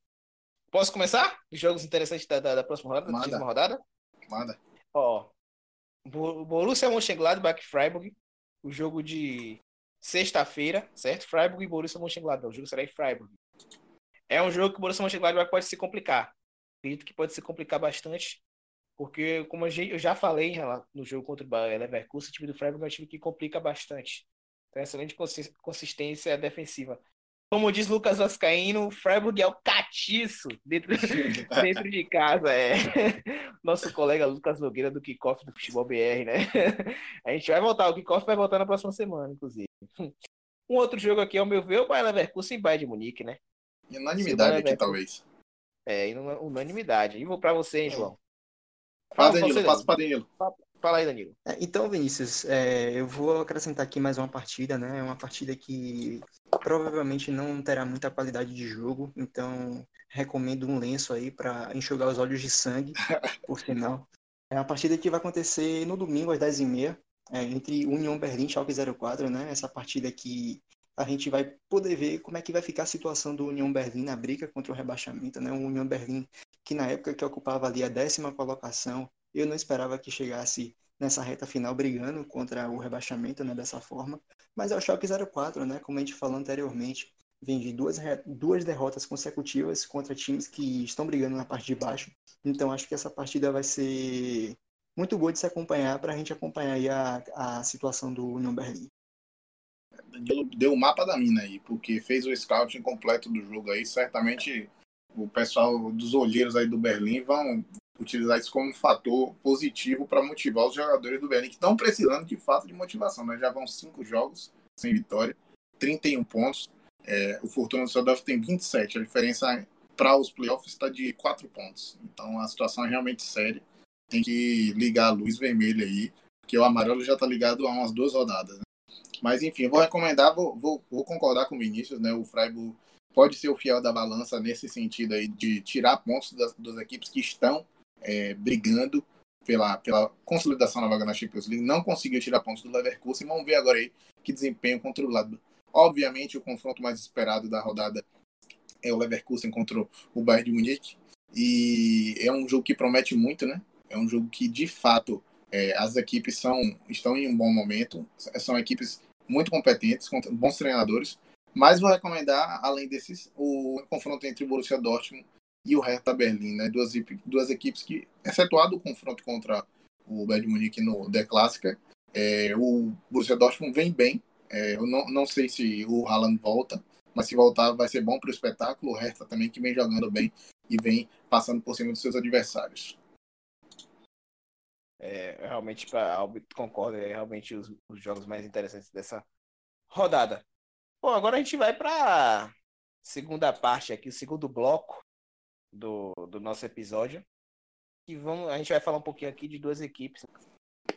Posso começar? Os jogos interessantes da, da, da próxima rodada? Manda. Da rodada? Manda. Ó, Borussia Mönchengladbach Freiburg. O jogo de sexta-feira, certo? Freiburg e Borussia Mönchengladbach. O jogo será em Freiburg. É um jogo que o Borussia Mönchengladbach pode se complicar. Acredito que pode se complicar bastante, porque como eu já falei no jogo contra o Bayer Leverkusen, o time do Freiburg é um time que complica bastante. Tem excelente consistência defensiva. Como diz Lucas Vascaíno, o Freiburg é o catiço dentro, [laughs] dentro de casa. É. [laughs] Nosso colega Lucas Nogueira do Kickoff do Futebol BR, né? [laughs] A gente vai voltar, o Kickoff vai voltar na próxima semana, inclusive. Um outro jogo aqui, ao meu ver, é o Bayer Leverkusen e Bayern de Munique, né? Unanimidade aqui, talvez. É, unanimidade. E vou para você, hein, é. João. Fala, Danilo, você, passa para Danilo. Fala aí, Danilo. É, então, Vinícius, é, eu vou acrescentar aqui mais uma partida, né? Uma partida que provavelmente não terá muita qualidade de jogo, então recomendo um lenço aí para enxugar os olhos de sangue, [laughs] por sinal. É uma partida que vai acontecer no domingo às 10h30, é, entre União Berlim e Schalke 04, né? Essa partida que a gente vai poder ver como é que vai ficar a situação do União Berlim na briga contra o rebaixamento, né? O União Berlim que na época que ocupava ali a décima colocação, eu não esperava que chegasse nessa reta final brigando contra o rebaixamento, né, dessa forma. Mas é o Schalke 04, né, como a gente falou anteriormente, vem de duas, duas derrotas consecutivas contra times que estão brigando na parte de baixo. Então acho que essa partida vai ser muito boa de se acompanhar para a gente acompanhar aí a, a situação do União Berlim. Deu o mapa da mina aí, porque fez o scouting completo do jogo aí. Certamente o pessoal dos olheiros aí do Berlim vão utilizar isso como um fator positivo para motivar os jogadores do Berlim, que estão precisando de fato de motivação. Né? Já vão cinco jogos sem vitória, 31 pontos. É, o Fortuna Düsseldorf tem 27. A diferença para os playoffs está de 4 pontos. Então a situação é realmente séria. Tem que ligar a luz vermelha aí, porque o amarelo já está ligado há umas duas rodadas. Né? Mas enfim, vou recomendar, vou, vou, vou, concordar com o Vinícius, né? O Freiburg pode ser o fiel da balança nesse sentido aí de tirar pontos das, das equipes que estão é, brigando pela, pela consolidação na vaga na Champions League. Não conseguiu tirar pontos do Leverkusen. Vamos ver agora aí que desempenho contra o lado. Obviamente, o confronto mais esperado da rodada é o Leverkusen contra o Bayern de Munique. E é um jogo que promete muito, né? É um jogo que, de fato, é, as equipes são, estão em um bom momento. São equipes muito competentes, com bons treinadores. Mas vou recomendar, além desses, o confronto entre o Borussia Dortmund e o Hertha Berlim, né? Duas, duas equipes que, excetuado o confronto contra o Bayern Munique no The Clássica, é, o Borussia Dortmund vem bem. É, eu não, não sei se o Haaland volta, mas se voltar vai ser bom para o espetáculo. O Hertha também que vem jogando bem e vem passando por cima dos seus adversários. É, realmente, pra, concordo, é realmente os, os jogos mais interessantes dessa rodada. Bom, agora a gente vai para segunda parte aqui, o segundo bloco do, do nosso episódio. E vamos, a gente vai falar um pouquinho aqui de duas equipes,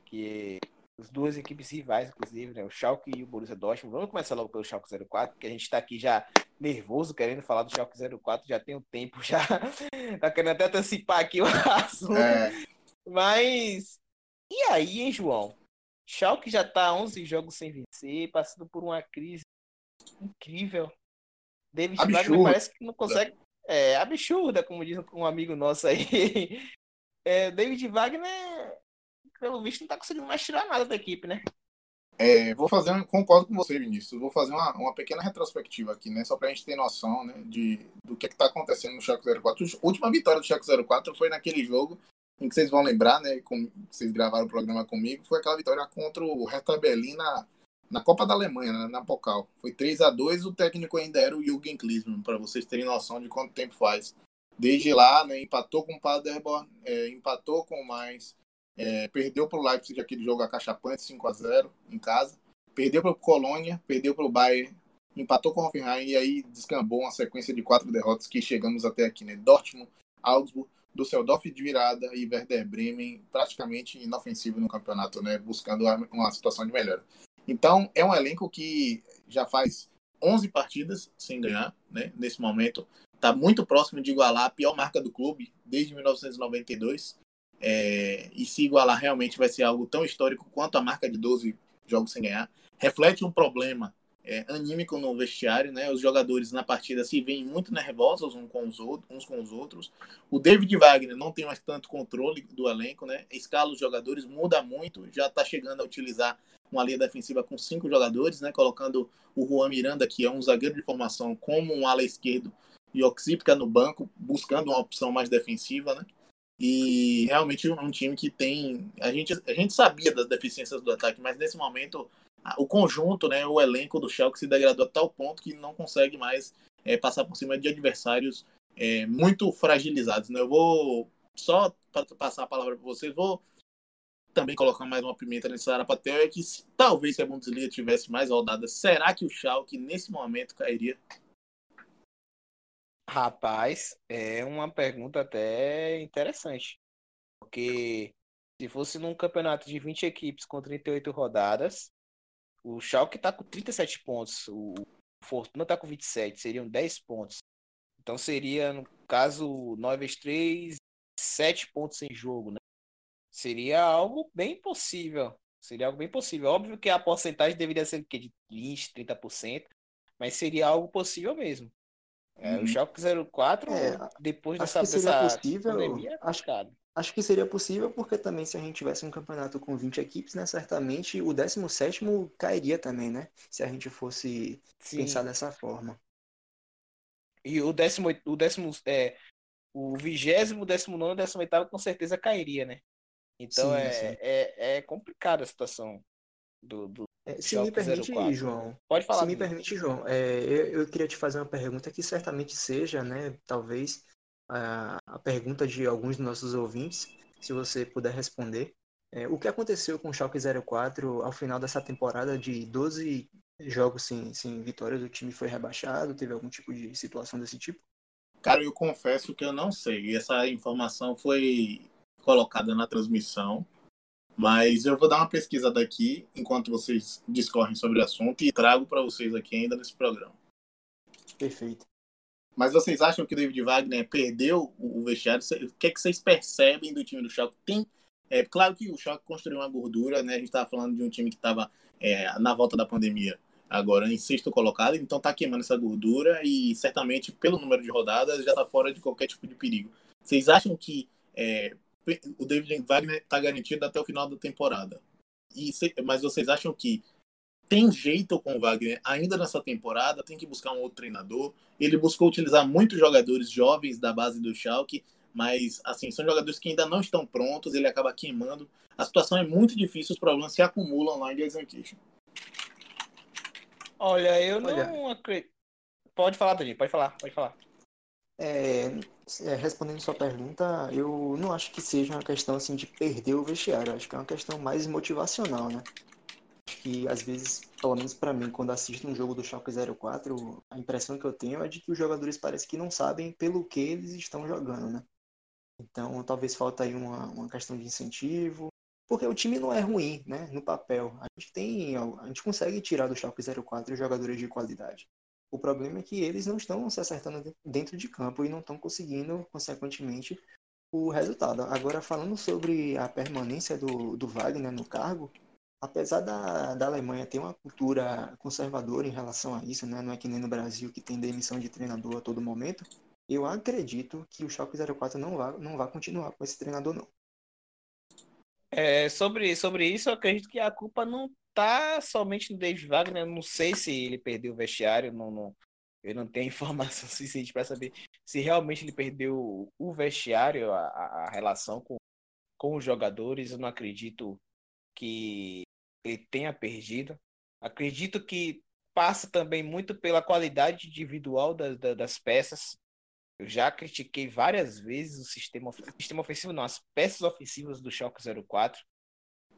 que as duas equipes rivais, inclusive, né? O Schalke e o Borussia Dortmund. Vamos começar logo pelo Schalke 04, porque a gente está aqui já nervoso, querendo falar do Schalke 04, já tem um tempo já. [laughs] tá querendo até antecipar aqui o [laughs] assunto. É. Mas e aí, hein, João? Schalke já tá 11 jogos sem vencer, passando por uma crise incrível. David. Wagner parece que não consegue. É absurda, como diz um amigo nosso aí. [laughs] É, David Wagner, pelo visto, não tá conseguindo mais tirar nada da equipe, né? É, vou fazer, concordo com você, Vinícius. Vou fazer uma, uma pequena retrospectiva aqui, né? Só pra gente ter noção né, de, do que, é que tá acontecendo no Chaco 04. A última vitória do Chaco 04 foi naquele jogo em que vocês vão lembrar, né? Com, vocês gravaram o programa comigo, foi aquela vitória contra o Hertha Berlin na, na Copa da Alemanha, né, na Pokal. Foi 3 a 2 o técnico ainda era o Jürgen Klinsmann, para vocês terem noção de quanto tempo faz. Desde lá, né, empatou com o Paderborn, é, empatou com o Mainz, é, perdeu para o Leipzig aquele jogo acachapante 5 a 0 em casa, perdeu para o Colônia, perdeu para o Bayern, empatou com o Hoffenheim e aí descambou uma sequência de quatro derrotas que chegamos até aqui, né? Dortmund, Augsburg, Düsseldorf de virada e Werder Bremen praticamente inofensivo no campeonato, né? Buscando uma situação de melhora. Então, é um elenco que já faz 11 partidas sem ganhar, né? Nesse momento, está muito próximo de igualar a pior marca do clube desde 1992. É, e se igualar realmente vai ser algo tão histórico quanto a marca de 12 jogos sem ganhar. Reflete um problema é, anímico no vestiário, né? Os jogadores na partida se veem muito nervosos uns com os outros. Uns com os outros. O David Wagner não tem mais tanto controle do elenco, né? Escala os jogadores, muda muito, já está chegando a utilizar uma linha defensiva com cinco jogadores, né? Colocando o Juan Miranda, que é um zagueiro de formação, como um ala esquerdo, e Oxípica no banco, buscando uma opção mais defensiva, né? E realmente um time que tem. A gente, a gente sabia das deficiências do ataque, mas nesse momento o conjunto, né, o elenco do Schalke se degradou a tal ponto que não consegue mais é, passar por cima de adversários é, muito fragilizados. Né? Eu vou só passar a palavra para vocês, vou também colocar mais uma pimenta nesse Arapatel, é que se, talvez se a Bundesliga tivesse mais rodadas, será que o Schalke nesse momento cairia? Rapaz, é uma pergunta até interessante. Porque se fosse num campeonato de 20 equipes com 38 rodadas, o Schalke tá com 37 pontos, o Fortuna tá com 27, seriam 10 pontos. Então seria, no caso, 9 vezes 3, 7 pontos em jogo, né? Seria algo bem possível. Seria algo bem possível. Óbvio que a porcentagem deveria ser de 20, 30%, mas seria algo possível mesmo. É, uhum. O Schalke 04, é, depois dessa, dessa possível, pandemia, é acho, Acho que seria possível, porque também se a gente tivesse um campeonato com 20 equipes, né, certamente o 17 cairia também, né? Se a gente fosse Sim. pensar dessa forma. E o 18, o décimo, é, o vigésimo, décimo nono, décimo oitavo com certeza cairia, né? Então sim, é, sim. É, é complicada a situação do, do é, se me permite, 04. João. Pode falar. Se me permite, João, é, eu, eu, queria te fazer uma pergunta que certamente seja, né, talvez a, a pergunta de alguns dos nossos ouvintes, se você puder responder. É, o que aconteceu com o Schalke 04 ao final dessa temporada de 12 jogos sem, sem vitórias? O time foi rebaixado? Teve algum tipo de situação desse tipo? Cara, eu confesso que eu não sei. Essa informação foi colocada na transmissão, mas eu vou dar uma pesquisada aqui enquanto vocês discorrem sobre o assunto e trago para vocês aqui ainda nesse programa. Perfeito. Mas vocês acham que o David Wagner perdeu o vestiário? O que, é que vocês percebem do time do Schalke? Tem, é claro que o Schalke construiu uma gordura, né? A gente estava falando de um time que estava é, na volta da pandemia, agora em sexto colocado, então está queimando essa gordura e certamente pelo número de rodadas já está fora de qualquer tipo de perigo. Vocês acham que é, o David Wagner está garantido até o final da temporada? E, mas vocês acham que tem jeito com o Wagner ainda nessa temporada, tem que buscar um outro treinador. Ele buscou utilizar muitos jogadores jovens da base do Schalke, mas assim, são jogadores que ainda não estão prontos, ele acaba queimando. A situação é muito difícil, os problemas se acumulam lá em Gelsenkirchen. Olha, eu não acredito. Pode falar, Dani, pode falar, pode falar. É, é, respondendo sua pergunta, eu não acho que seja uma questão assim de perder o vestiário, acho que é uma questão mais motivacional, né? Que às vezes, pelo menos para mim, quando assisto um jogo do Schalke 04, a impressão que eu tenho é de que os jogadores parecem que não sabem pelo que eles estão jogando, né? Então, talvez falta aí uma, uma questão de incentivo, porque o time não é ruim, né? No papel, a gente tem, a gente consegue tirar do Schalke 04 jogadores de qualidade. O problema é que eles não estão se acertando dentro de campo e não estão conseguindo, consequentemente, o resultado. Agora, falando sobre a permanência do, do Wagner no cargo, apesar da, da Alemanha ter uma cultura conservadora em relação a isso, né? não é que nem no Brasil que tem demissão de treinador a todo momento, eu acredito que o Schalke 04 não vai, não vai continuar com esse treinador, não. É, sobre, sobre isso, eu acredito que a culpa não tá somente no David Wagner. Não sei se ele perdeu o vestiário, não, não, eu não tenho [laughs] informação suficiente para saber se realmente ele perdeu o vestiário, a, a relação com, com os jogadores. Eu não acredito que ele tenha perdido. Acredito que passa também muito pela qualidade individual das, das peças. Eu já critiquei várias vezes o sistema, sistema ofensivo, não, as peças ofensivas do Schalke 04.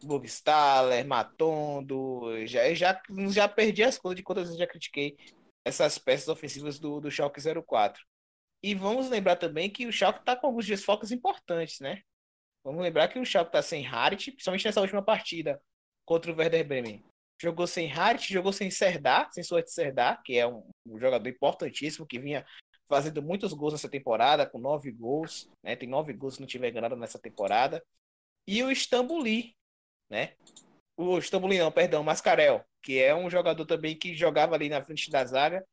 Bogstaller, Matondo, já, já, já perdi as contas de quantas vezes já critiquei essas peças ofensivas do, do Schalke 04. E vamos lembrar também que o Schalke está com alguns desfocos importantes, né? Vamos lembrar que o Schalke está sem Harit, principalmente nessa última partida contra o Werder Bremen. Jogou sem Harit, jogou sem Serdar, sem Suat Serdar, que é um, um, jogador importantíssimo que vinha fazendo muitos gols nessa temporada, com nove gols, né? Tem nove gols, não tiver enganado, nessa temporada. E o Istambuli, né? O Istambuli não, perdão, Mascarel, que é um jogador também que jogava ali na frente da zaga,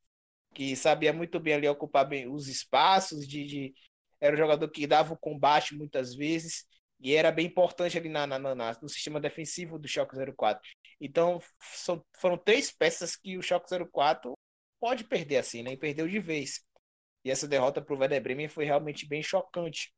que sabia muito bem ali ocupar bem os espaços, de, de... era um jogador que dava o combate muitas vezes, e era bem importante ali na, na, na, no sistema defensivo do Schalke 04. Então, são, foram três peças que o Schalke 04 pode perder assim, né? E perdeu de vez. E essa derrota para o Werder Bremen foi realmente bem chocante.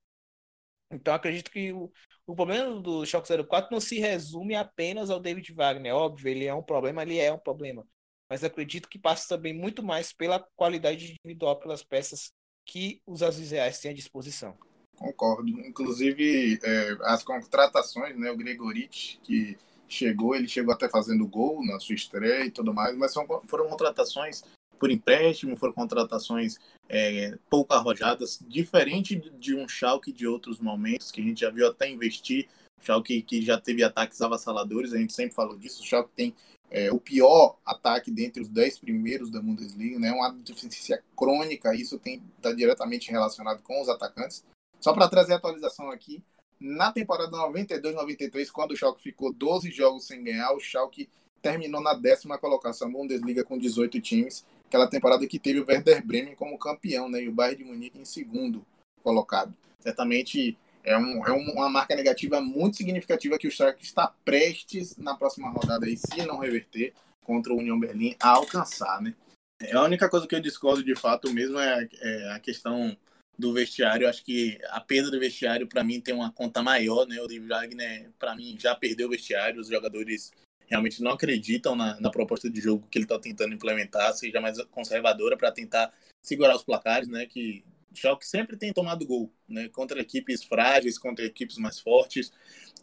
Então acredito que o, o problema do Schalke 04 não se resume apenas ao David Wagner. Óbvio, ele é um problema, ele é um problema. Mas acredito que passa também muito mais pela qualidade individual, pelas peças que os Azuis Reais têm à disposição. Concordo. Inclusive, é, as contratações, né, o Gregorich, que chegou, ele chegou até fazendo gol na sua estreia e tudo mais, mas são, foram contratações por empréstimo, foram contratações é, pouco arrojadas, diferente de um Schalke de outros momentos, que a gente já viu até investir, Schalke que já teve ataques avassaladores, a gente sempre falou disso, o Schalke tem é, o pior ataque dentre os 10 primeiros da Bundesliga, né? uma deficiência crônica, isso está diretamente relacionado com os atacantes. Só para trazer a atualização aqui, na temporada 92-93, quando o Schalke ficou 12 jogos sem ganhar, o Schalke terminou na décima colocação Bundesliga com 18 times aquela temporada que teve o Werder Bremen como campeão, né? E o Bayern de Munique em segundo colocado. Certamente é, um, é uma marca negativa muito significativa que o Schalke está prestes na próxima rodada aí, se não reverter, contra o União Berlim, a alcançar, né? É, a única coisa que eu discordo de fato mesmo é, é a questão do vestiário. Acho que a perda do vestiário, para mim, tem uma conta maior, né? O David Wagner, para mim, já perdeu o vestiário. Os jogadores realmente não acreditam na, na proposta de jogo que ele está tentando implementar, seja mais conservadora para tentar segurar os placares, né? Que Schalke sempre tem tomado gol, né? Contra equipes frágeis, contra equipes mais fortes.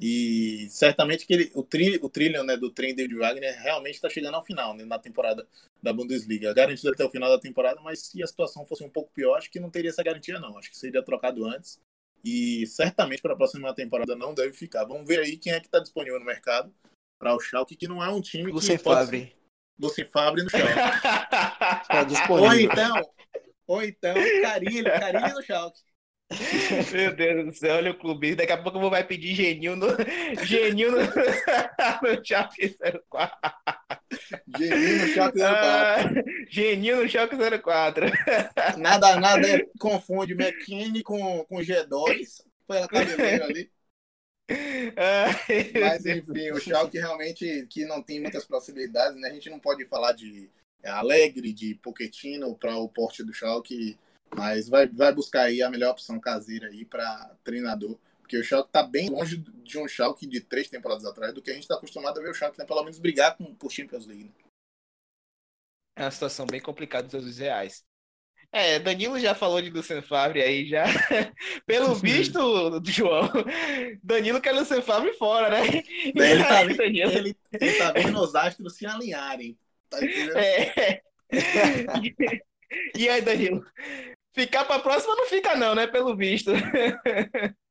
E certamente que ele, o, tri, o trilho né, do trem David Wagner realmente está chegando ao final, né, na temporada da Bundesliga. Garantido até o final da temporada, mas se a situação fosse um pouco pior, acho que não teria essa garantia, não. Acho que seria trocado antes. E certamente para a próxima temporada não deve ficar. Vamos ver aí quem é que está disponível no mercado para o Schalke, que não é um time Lucien que Favre. Lucien Favre no Schalke. [laughs] Tá disponível. ou então, ou então Carilho, Carilho no Schalke. Meu Deus do céu, olha o clube. Daqui a pouco eu vou vai pedir Geninho no Geninho no, [laughs] no Schalke 04. Geninho no Schalke 04. Ah, Geninho no Schalke 04. Nada, nada é, confunde McKinney com, com G2 pela cabeleira ali. Mas enfim, o Schalke realmente que não tem muitas possibilidades, né? A gente não pode falar de Alegre, de Pochettino para o porte do Schalke, mas vai, vai buscar aí a melhor opção caseira aí para treinador, porque o Schalke está bem longe de um Schalke de três temporadas atrás do que a gente está acostumado a ver o Schalke, né? pelo menos brigar com, por Champions League. Né? É uma situação bem complicada dos reais. É, Danilo já falou de Lucien Favre aí já. [laughs] Pelo visto, João, Danilo quer Lucien Favre fora, né? Ele tá, [laughs] vendo, ele, ele tá vendo os astros se alinharem. Tá entendendo? É. [laughs] E aí, Danilo? Ficar para a próxima não fica não, né? Pelo visto.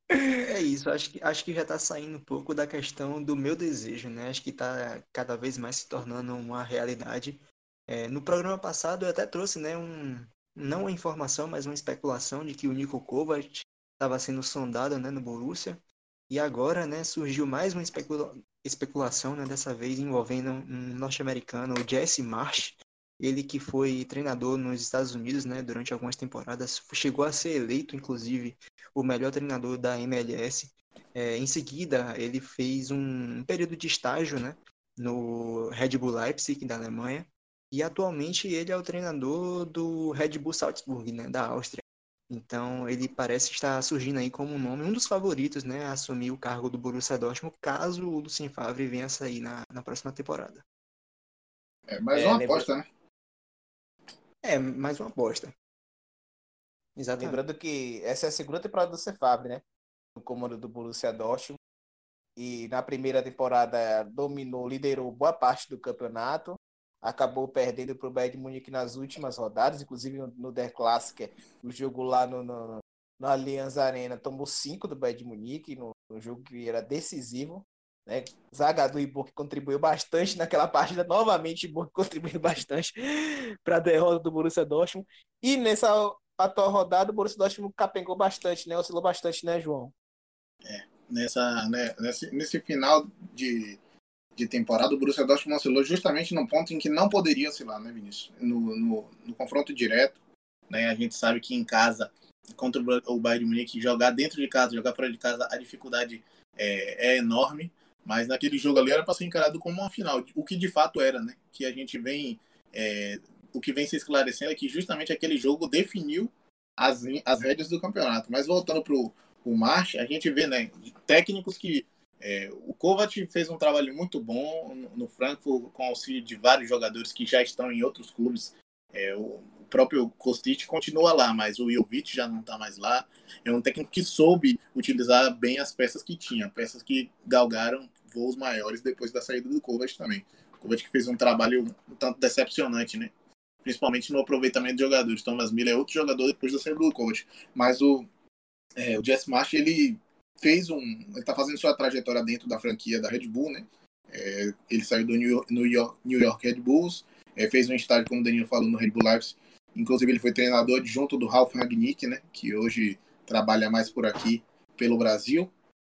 É isso, acho que, acho que já está saindo um pouco da questão do meu desejo, né? Acho que está cada vez mais se tornando uma realidade. É, no programa passado eu até trouxe né, um, não uma informação, mas uma especulação de que o Nico Kovac estava sendo sondado né, no Borussia. E agora né, surgiu mais uma especula especulação, né, dessa vez envolvendo um norte-americano, o Jesse Marsh. Ele que foi treinador nos Estados Unidos né, durante algumas temporadas, chegou a ser eleito, inclusive, o melhor treinador da MLS. É, em seguida, ele fez um período de estágio né, no Red Bull Leipzig, da Alemanha, e atualmente ele é o treinador do Red Bull Salzburg, né, da Áustria. Então ele parece estar surgindo aí como um nome, um dos favoritos, né, a assumir o cargo do Borussia Dortmund, caso o Lucien Favre venha a sair na, na próxima temporada. É mais é, uma aposta, né? É, mais uma aposta. Exatamente. Lembrando que essa é a segunda temporada do Lucien Favre, né? No comando do Borussia Dortmund. E na primeira temporada dominou, liderou boa parte do campeonato acabou perdendo para o Bayern de Munique nas últimas rodadas, inclusive no, Der Klassiker, o jogo lá no, no, no Allianz Arena tomou cinco do Bayern de Munique, no, no jogo que era decisivo. Né? Zaga do Iburg contribuiu bastante naquela partida, novamente Iburg [laughs] contribuiu bastante para a derrota do Borussia Dortmund. E nessa atual rodada, o Borussia Dortmund capengou bastante, né? Oscilou bastante, né, João? É, nessa, né, nesse, nesse final de, de temporada, o Borussia Dortmund oscilou justamente no ponto em que não poderia oscilar, né, Vinícius? No, no, no confronto direto, né, a gente sabe que em casa, contra o Bayern de Munique, jogar dentro de casa, jogar fora de casa, a dificuldade é, é enorme, mas naquele jogo ali era para ser encarado como uma final, o que de fato era, né? Que a gente vem, é, o que vem se esclarecendo é que justamente aquele jogo definiu as, as rédeas do campeonato. Mas voltando para o March, a gente vê, né, técnicos que é, o Kovac fez um trabalho muito bom no Frankfurt, com auxílio de vários jogadores que já estão em outros clubes. É, o, próprio Kostic continua lá, mas o Jovic já não está mais lá. É um técnico que soube utilizar bem as peças que tinha, peças que galgaram voos maiores depois da saída do Kovac também. O Kovac fez um trabalho um tanto decepcionante, né? Principalmente no aproveitamento de jogadores. Thomas Miller é outro jogador depois da saída do Kovac. Mas o, é, o Jess Marsh, ele fez um. Ele está fazendo sua trajetória dentro da franquia da Red Bull, né? É, ele saiu do New York, New York, New York Red Bulls, é, fez um estágio, como o Daniel falou, no Red Bull Lives. Inclusive, ele foi treinador adjunto do Ralf Ragnick, né? Que hoje trabalha mais por aqui pelo Brasil.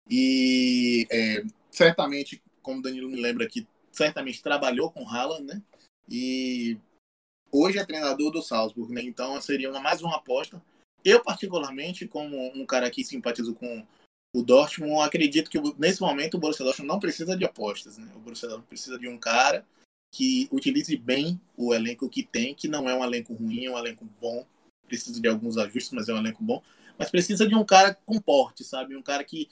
E é, certamente, como o Danilo me lembra aqui, certamente trabalhou com Haaland, né? E hoje é treinador do Salzburg, né? Então seria uma, mais uma aposta. Eu, particularmente, como um cara que simpatizo com o Dortmund, acredito que nesse momento o Borussia Dortmund não precisa de apostas. Né? O Borussia Dortmund precisa de um cara que utilize bem o elenco que tem, que não é um elenco ruim, é um elenco bom. Precisa de alguns ajustes, mas é um elenco bom. Mas precisa de um cara com porte, sabe? Um cara que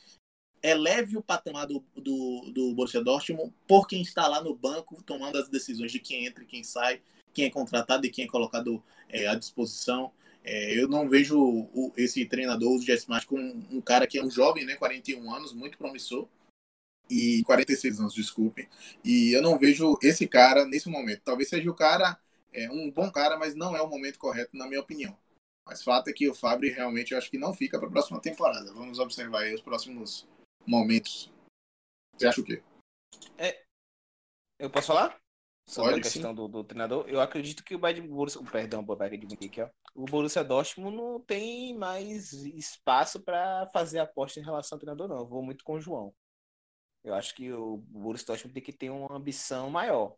eleve o patamar do, do, do Borussia Dortmund por quem está lá no banco tomando as decisões de quem entra e quem sai, quem é contratado e quem é colocado é, à disposição. É, eu não vejo o, esse treinador, o Jess Martin, como um cara que é um jovem, né, 41 anos, muito promissor, e 46 anos, desculpe. E eu não vejo esse cara nesse momento. Talvez seja o cara, é, um bom cara, mas não é o momento correto, na minha opinião. Mas fato é que o Fábio realmente eu acho que não fica para a próxima temporada. Vamos observar aí os próximos momentos. Você acha o quê? É, eu posso falar? Sobre Pode, a questão do, do, treinador, eu acredito que o Bayern Borussia, perdão, o Bayern de Munique, ó, o Borussia Dortmund não tem mais espaço para fazer aposta em relação ao treinador, não. Eu vou muito com o João. Eu acho que o Borussia Dortmund tem que ter uma ambição maior.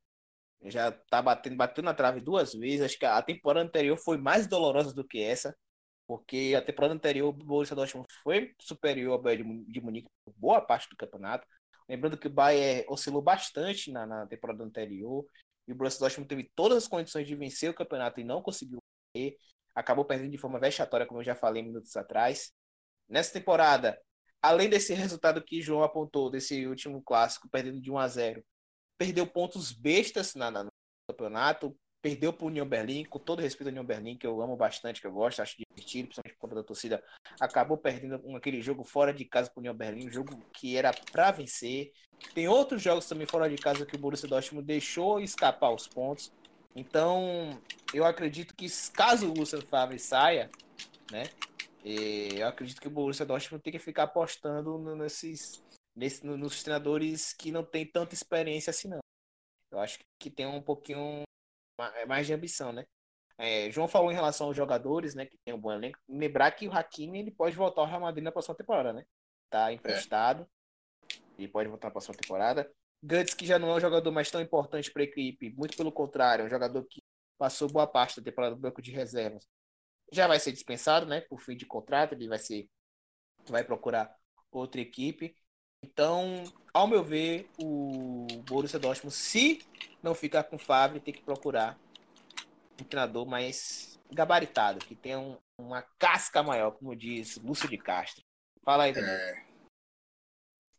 já tá batendo, batendo na trave duas vezes. Acho que a temporada anterior foi mais dolorosa do que essa, porque a temporada anterior o Borussia Dortmund foi superior ao Bayern de Munique por boa parte do campeonato. Lembrando que o Bayern oscilou bastante na, na temporada anterior. E o Borussia Dortmund teve todas as condições de vencer o campeonato e não conseguiu vencer. Acabou perdendo de forma vexatória, como eu já falei minutos atrás. Nessa temporada, além desse resultado que João apontou, desse último clássico, perdendo de 1 a 0 perdeu pontos bestas na, na no campeonato, perdeu para o União Berlim, com todo respeito ao União Berlim, que eu amo bastante, que eu gosto, acho divertido, principalmente por conta da torcida, acabou perdendo aquele jogo fora de casa para o União Berlim, um jogo que era para vencer. Tem outros jogos também fora de casa que o Borussia Dortmund deixou escapar os pontos. Então, eu acredito que caso o Lucien Favre saia, né, eu acredito que o Borussia Dortmund tem que ficar apostando nesses, nesses nos treinadores que não tem tanta experiência assim não. Eu acho que tem um pouquinho mais de ambição, né? É, João falou em relação aos jogadores, né, que tem um bom elenco. Lembrar que o Hakimi ele pode voltar ao Real Madrid na próxima temporada, né? Tá emprestado. É. E pode voltar na próxima temporada. Guts, que já não é um jogador mais tão importante para a equipe, muito pelo contrário, é um jogador que passou boa parte da temporada do banco de reservas. Já vai ser dispensado, né? Por fim de contrato, ele vai ser vai procurar outra equipe. Então, ao meu ver, o Borussia Dortmund, se não ficar com o Fábio, tem que procurar um treinador mais gabaritado, que tenha um, uma casca maior, como diz Lúcio de Castro. Fala aí, Daniel. É...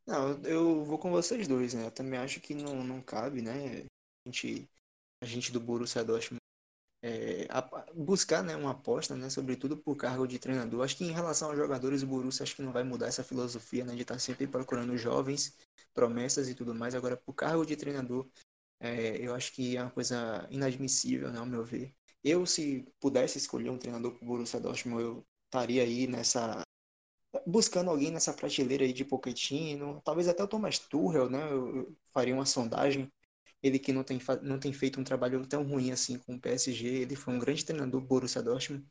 Não, eu vou com vocês dois, né? Eu também acho que não, não cabe, né? A gente, a gente do Borussia Dortmund é, a, buscar né, uma aposta, né, sobretudo por cargo de treinador. Acho que em relação aos jogadores, o Borussia acho que não vai mudar essa filosofia né, de estar sempre procurando jovens, promessas e tudo mais. Agora, por cargo de treinador, é, eu acho que é uma coisa inadmissível, né, ao meu ver. Eu, se pudesse escolher um treinador para o Borussia Dortmund, eu estaria aí nessa buscando alguém nessa prateleira aí de Pochettino, talvez até o Thomas Tuchel, né? Eu faria uma sondagem ele que não tem, não tem feito um trabalho tão ruim assim com o PSG, ele foi um grande treinador do Borussia Dortmund.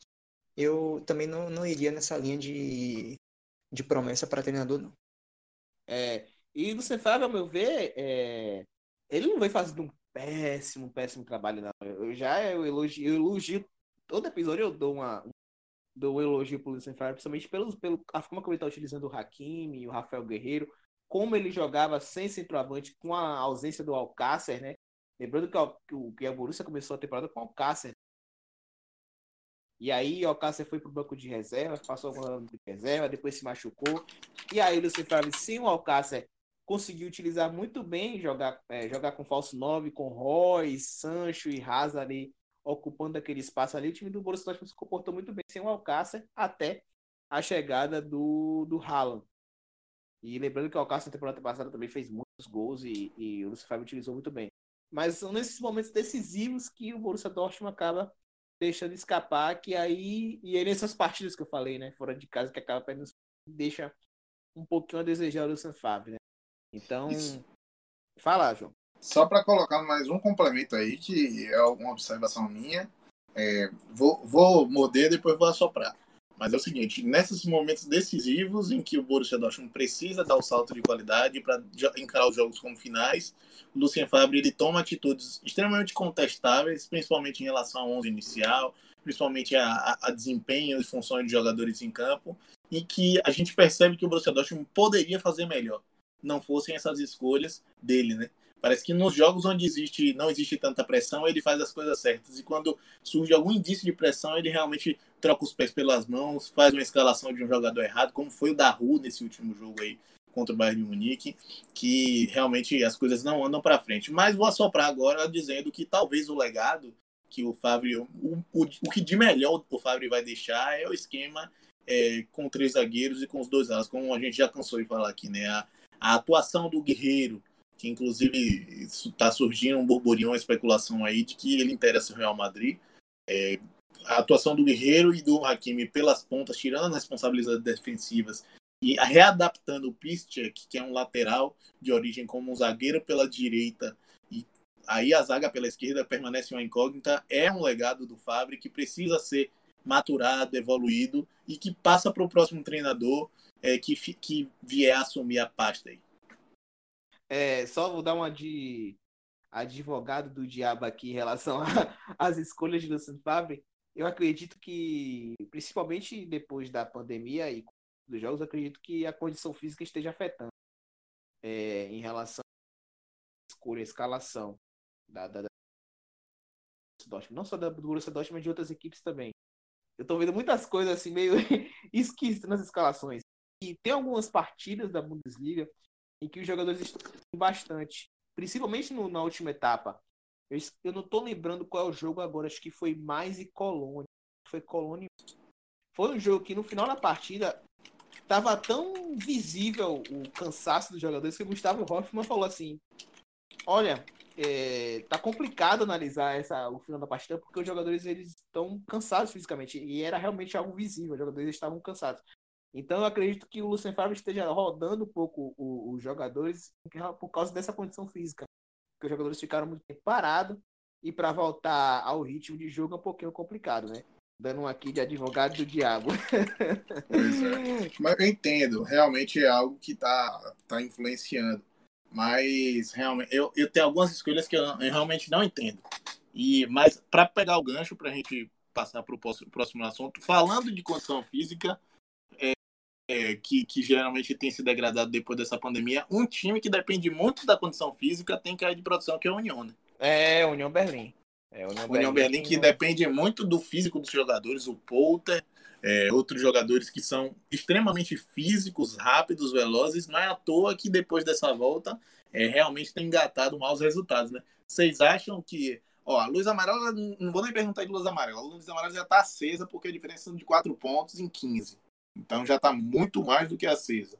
eu também não, não iria nessa linha de, de promessa para treinador, não. É, e Lucien Favre, ao meu ver, é, ele não vem fazendo um péssimo, péssimo trabalho, não. Eu já eu elogio, eu elogio todo episódio eu dou uma dou um elogio pro Lucien Favre, principalmente pelo, pelo a forma como ele está utilizando o Hakimi, o Rafael Guerreiro, como ele jogava sem centroavante com a ausência do Alcácer, né? Lembrando que, o, que a Borussia começou a temporada com o Alcácer. E aí o Alcácer foi pro banco de reserva, passou algum ano de reserva, depois se machucou. E aí o Lucien Favre, sem o Alcácer, conseguiu utilizar muito bem, jogar, é, jogar com falso 9, com Roy, Sancho e Raza ali, ocupando aquele espaço ali. O time do Borussia se comportou muito bem sem o Alcácer, até a chegada do, do Haaland. E lembrando que o Alcácer na temporada passada também fez muitos gols e, e o Lucien Favre utilizou muito bem. Mas são nesses momentos decisivos que o Borussia Dortmund acaba deixando escapar, que aí e aí nessas partidas que eu falei, né, fora de casa que acaba perdendo, deixa um pouquinho a desejar o Lucien Favre, né? Então, Isso. fala, João. Só para colocar mais um complemento aí, que é uma observação minha, é, vou, vou morder depois vou assoprar. Mas é o seguinte, nesses momentos decisivos em que o Borussia Dortmund precisa dar o salto de qualidade para encarar os jogos como finais, o Lucien Favre ele toma atitudes extremamente contestáveis, principalmente em relação ao 11 inicial, principalmente a, a, a desempenho e funções de jogadores em campo, e que a gente percebe que o Borussia Dortmund poderia fazer melhor, não fossem essas escolhas dele, né? Parece que nos jogos onde existe, não existe tanta pressão, ele faz as coisas certas. E quando surge algum indício de pressão, ele realmente troca os pés pelas mãos, faz uma escalação de um jogador errado, como foi o da Ru nesse último jogo aí contra o Bayern de Munique, que realmente as coisas não andam para frente. Mas vou assoprar agora dizendo que talvez o legado que o Fábio, o, o, o que de melhor o Fábio vai deixar é o esquema é, com três zagueiros e com os dois alas, como a gente já cansou de falar aqui, né? A, a atuação do Guerreiro, que inclusive está surgindo um burburinho, uma especulação aí de que ele interessa o Real Madrid. É, a atuação do Guerreiro e do Hakimi pelas pontas, tirando as responsabilidades defensivas e readaptando o Piszczek, que é um lateral de origem como um zagueiro pela direita, e aí a zaga pela esquerda permanece uma incógnita, é um legado do Fabre que precisa ser maturado, evoluído e que passa para o próximo treinador é, que, que vier assumir a pasta aí. É, só vou dar uma de advogado do diabo aqui em relação às escolhas de Luciano Favre. Eu acredito que, principalmente depois da pandemia e dos jogos, acredito que a condição física esteja afetando é, em relação à escolha, à escalação da, da, da não só da Borussia Dortmund, mas de outras equipes também. Eu tô vendo muitas coisas assim meio [laughs] esquisitas nas escalações. E tem algumas partidas da Bundesliga em que os jogadores estão bastante, principalmente no, na última etapa. Eu, eu não estou lembrando qual é o jogo agora, acho que foi mais e Colônia. Foi Colônia. Foi um jogo que no final da partida estava tão visível o cansaço dos jogadores que o Gustavo Hoffmann falou assim: Olha, é, tá complicado analisar essa, o final da partida porque os jogadores eles estão cansados fisicamente e era realmente algo visível, os jogadores estavam cansados. Então eu acredito que o Lucien Favre esteja rodando um pouco os jogadores por causa dessa condição física. Que os jogadores ficaram muito tempo parados e para voltar ao ritmo de jogo é um pouquinho complicado, né? Dando um aqui de advogado do diabo. Mas eu entendo, realmente é algo que está tá influenciando. Mas realmente eu, eu tenho algumas escolhas que eu, eu realmente não entendo. E mas para pegar o gancho para a gente passar para o próximo assunto, falando de condição física, é, que, que geralmente tem se degradado depois dessa pandemia, um time que depende muito da condição física tem que ir de produção, que é a União, né? É, União Berlim. É, União, União Berlim, Berlim que não... depende muito do físico dos jogadores, o Polter, é, outros jogadores que são extremamente físicos, rápidos, velozes, não é à toa que depois dessa volta é, realmente tem engatado maus resultados, né? Vocês acham que Ó, a luz amarela, não vou nem perguntar de luz amarela. A luz amarela já está acesa porque a diferença é de 4 pontos em 15. Então já está muito mais do que acesa.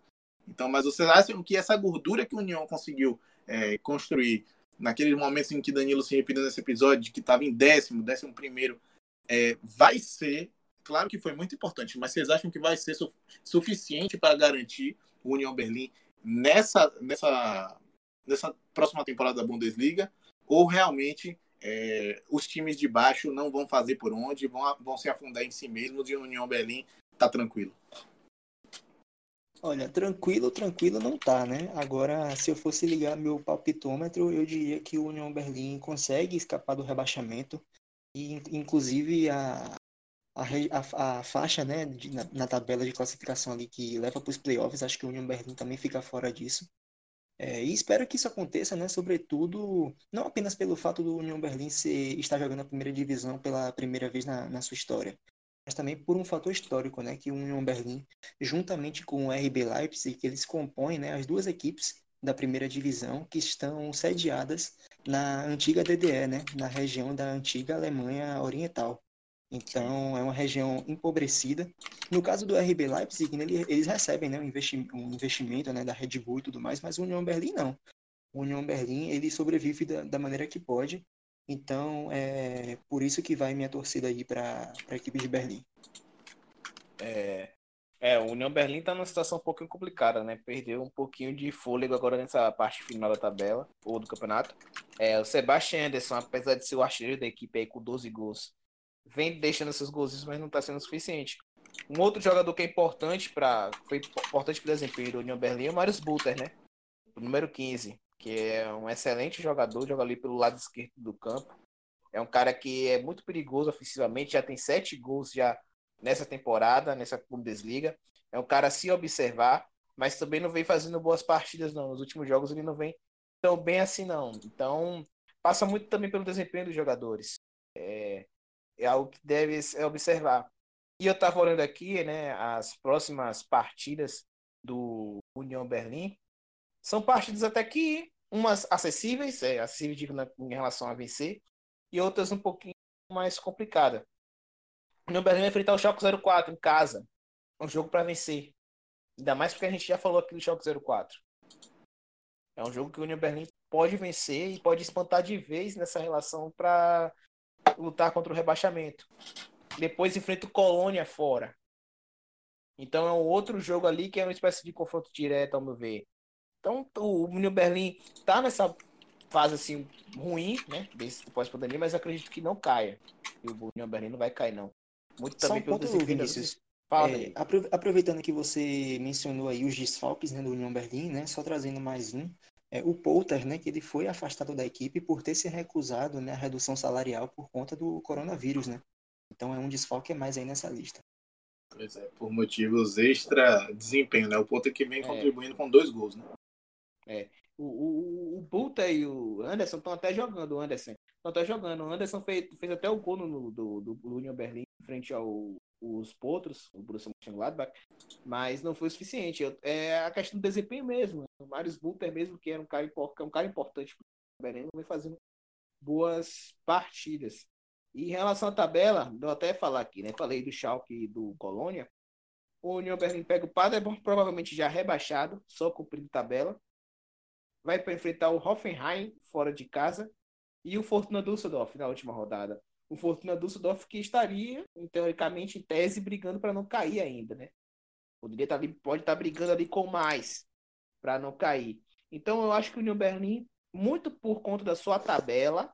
Então, mas vocês acham que essa gordura que o União conseguiu é, construir naqueles momentos em que Danilo se referiu nesse episódio, que estava em décimo, décimo primeiro, é, vai ser, claro que foi muito importante, mas vocês acham que vai ser su suficiente para garantir o União Berlim nessa, nessa, nessa próxima temporada da Bundesliga? Ou realmente é, os times de baixo não vão fazer por onde, vão, vão se afundar em si mesmos e o União Berlim tá tranquilo? Olha, tranquilo, tranquilo não tá, né? Agora, se eu fosse ligar meu palpitômetro, eu diria que o União Berlim consegue escapar do rebaixamento e, inclusive, a, a, a, faixa, né, de, na, na, tabela de classificação ali que leva para os playoffs, acho que o União Berlim também fica fora disso. É, e espero que isso aconteça, né, sobretudo, não apenas pelo fato do União Berlim estar jogando a primeira divisão pela primeira vez na, na sua história, mas também por um fator histórico, né, que o Union Berlim, juntamente com o RB Leipzig, eles compõem, né, as duas equipes da primeira divisão que estão sediadas na antiga DDE, né, na região da antiga Alemanha Oriental. Então, é uma região empobrecida. No caso do RB Leipzig, né, eles recebem né, um, investimento, um investimento né, da Red Bull e tudo mais, mas o Union Berlim não. O Union Berlim ele sobrevive da, da maneira que pode então, é por isso que vai minha torcida aí para a equipe de Berlim. É, é, o União Berlim está numa situação um pouquinho complicada, né? Perdeu um pouquinho de fôlego agora nessa parte final da tabela, ou do campeonato. É, o Sebastian Anderson, apesar de ser o artilheiro da equipe aí com 12 gols, vem deixando esses gols, mas não está sendo suficiente. Um outro jogador que é importante para foi importante para o desempenho do União Berlim é o Marius Buter, né? O número 15 que é um excelente jogador, joga ali pelo lado esquerdo do campo. É um cara que é muito perigoso ofensivamente, já tem sete gols já nessa temporada, nessa Bundesliga. É um cara a se observar, mas também não vem fazendo boas partidas, não. Nos últimos jogos ele não vem tão bem assim, não. Então, passa muito também pelo desempenho dos jogadores. É, é algo que deve observar. E eu estava olhando aqui, né, as próximas partidas do União Berlim. São partidas até que umas acessíveis, é, acessíveis digo, na, em relação a vencer, e outras um pouquinho mais complicadas. O União Berlim vai enfrentar o Schalke 04 em casa. Um jogo para vencer. Ainda mais porque a gente já falou aqui do Schalke 04. É um jogo que o União Berlim pode vencer e pode espantar de vez nessa relação para lutar contra o rebaixamento. Depois enfrenta o Colônia fora. Então é um outro jogo ali que é uma espécie de confronto direto, ao meu ver. Então, o União Berlim tá nessa fase assim ruim, né? Desse pós-pandemia, mas acredito que não caia. E o União Berlim não vai cair, não. Muito Só também um pelo ponto, Vinícius. Fala, é, aproveitando que você mencionou aí os desfalques né, do União Berlim, né? Só trazendo mais um. É, o Poulter, né, que ele foi afastado da equipe por ter se recusado né, a redução salarial por conta do coronavírus, né? Então é um desfalque a mais aí nessa lista. Pois é, por motivos extra desempenho, né? O Poulter que vem é. contribuindo com dois gols, né? É. O, o, o Buta e o Anderson estão até jogando, o Anderson. Estão até jogando. O Anderson fez, fez até o gol no, do, do Union Berlim frente ao os Potros, o Borussia Mönchengladbach, mas não foi o suficiente. É a questão do desempenho mesmo. O Marius Buter mesmo, que era um cara, é um cara importante para o vem fazendo boas partidas. E em relação à tabela, vou até falar aqui, né? Falei do Schalke e do Colônia. O Union Berlim pega o Paderborn, provavelmente já rebaixado, só cumprindo tabela vai para enfrentar o Hoffenheim fora de casa e o Fortuna Düsseldorf na última rodada. O Fortuna Düsseldorf que estaria, teoricamente, em tese, brigando para não cair ainda, né? Poderia estar tá ali, pode estar tá brigando ali com mais para não cair. Então eu acho que o Union Berlin, muito por conta da sua tabela,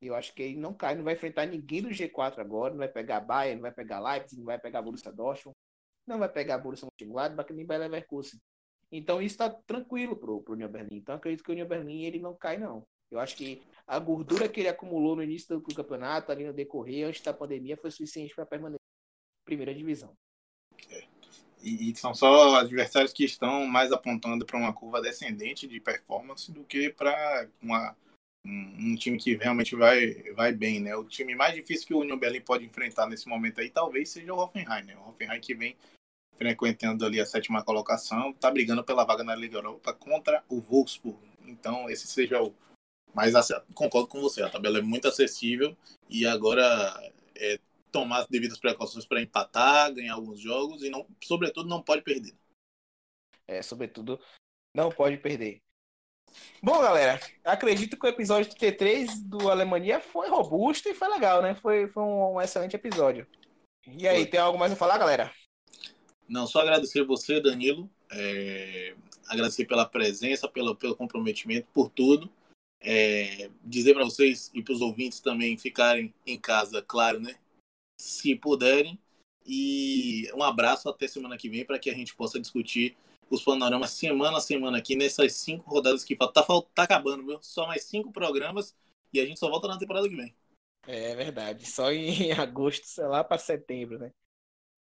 eu acho que ele não cai, não vai enfrentar ninguém do G4 agora, não vai pegar Bayern, não vai pegar Leipzig, não vai pegar Borussia Dortmund, não vai pegar Borussia Mönchengladbach, nem Bayer Leverkusen. Então isso está tranquilo pro, pro União Berlim. Então acredito que o União Berlim ele não cai, não. Eu acho que a gordura que ele acumulou no início do, campeonato, ali no decorrer, antes da pandemia, foi suficiente para permanecer na primeira divisão. É. E, e, são só adversários que estão mais apontando para uma curva descendente de performance do que para um, um, time que realmente vai, vai bem, né? O time mais difícil que o União Berlim pode enfrentar nesse momento aí talvez seja o Hoffenheim, né? O Hoffenheim que vem frequentando ali a sétima colocação, está brigando pela vaga na Liga Europa contra o Wolfsburg. Então, esse seja o mais concordo com você, a tabela é muito acessível e agora é tomar as devidas precauções para empatar, ganhar alguns jogos e não, sobretudo não pode perder. É, sobretudo não pode perder. Bom, galera, acredito que o episódio do T3 do Alemanha foi robusto e foi legal, né? Foi, foi um excelente episódio. E aí, foi. tem algo mais a falar, galera? Não, só agradecer você, Danilo. É, agradecer pela presença, pelo, pelo comprometimento, por tudo. É, dizer para vocês e para os ouvintes também ficarem em casa, claro, né? Se puderem. E um abraço até semana que vem para que a gente possa discutir os panoramas semana a semana aqui nessas cinco rodadas que faltam. Tá, tá acabando, viu? Só mais cinco programas e a gente só volta na temporada que vem. É verdade. Só em [laughs] agosto, sei lá, para setembro, né?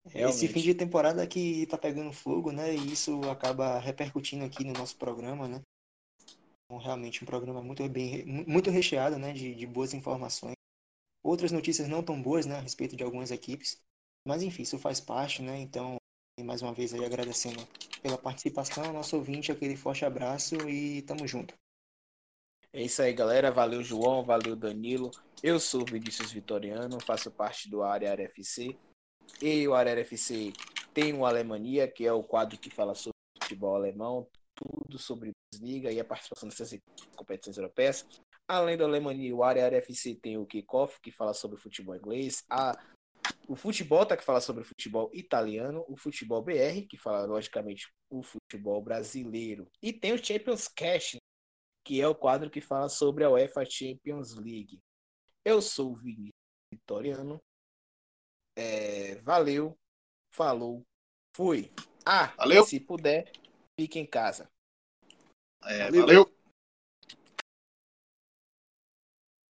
Realmente. Esse fim de temporada que tá pegando fogo, né? E isso acaba repercutindo aqui no nosso programa, né? Então, realmente um programa muito bem, muito recheado, né? De, de boas informações. Outras notícias não tão boas, né? A respeito de algumas equipes. Mas enfim, isso faz parte, né? Então, mais uma vez aí agradecendo pela participação, nosso ouvinte, aquele forte abraço e tamo junto. É isso aí, galera. Valeu, João. Valeu, Danilo. Eu sou o Vinícius Vitoriano, faço parte do Área FC e o Arera FC tem o Alemania, que é o quadro que fala sobre futebol alemão, tudo sobre Bundesliga e a participação dessas competições europeias. Além do Alemania, o Arera FC tem o Kickoff, que fala sobre futebol inglês. A, o Futebol tá que fala sobre futebol italiano. O Futebol BR, que fala, logicamente, o futebol brasileiro. E tem o Champions Cash, que é o quadro que fala sobre a UEFA Champions League. Eu sou o Vinícius Vitoriano é, valeu, falou, fui. Ah, valeu. se puder, fique em casa. É, valeu. valeu.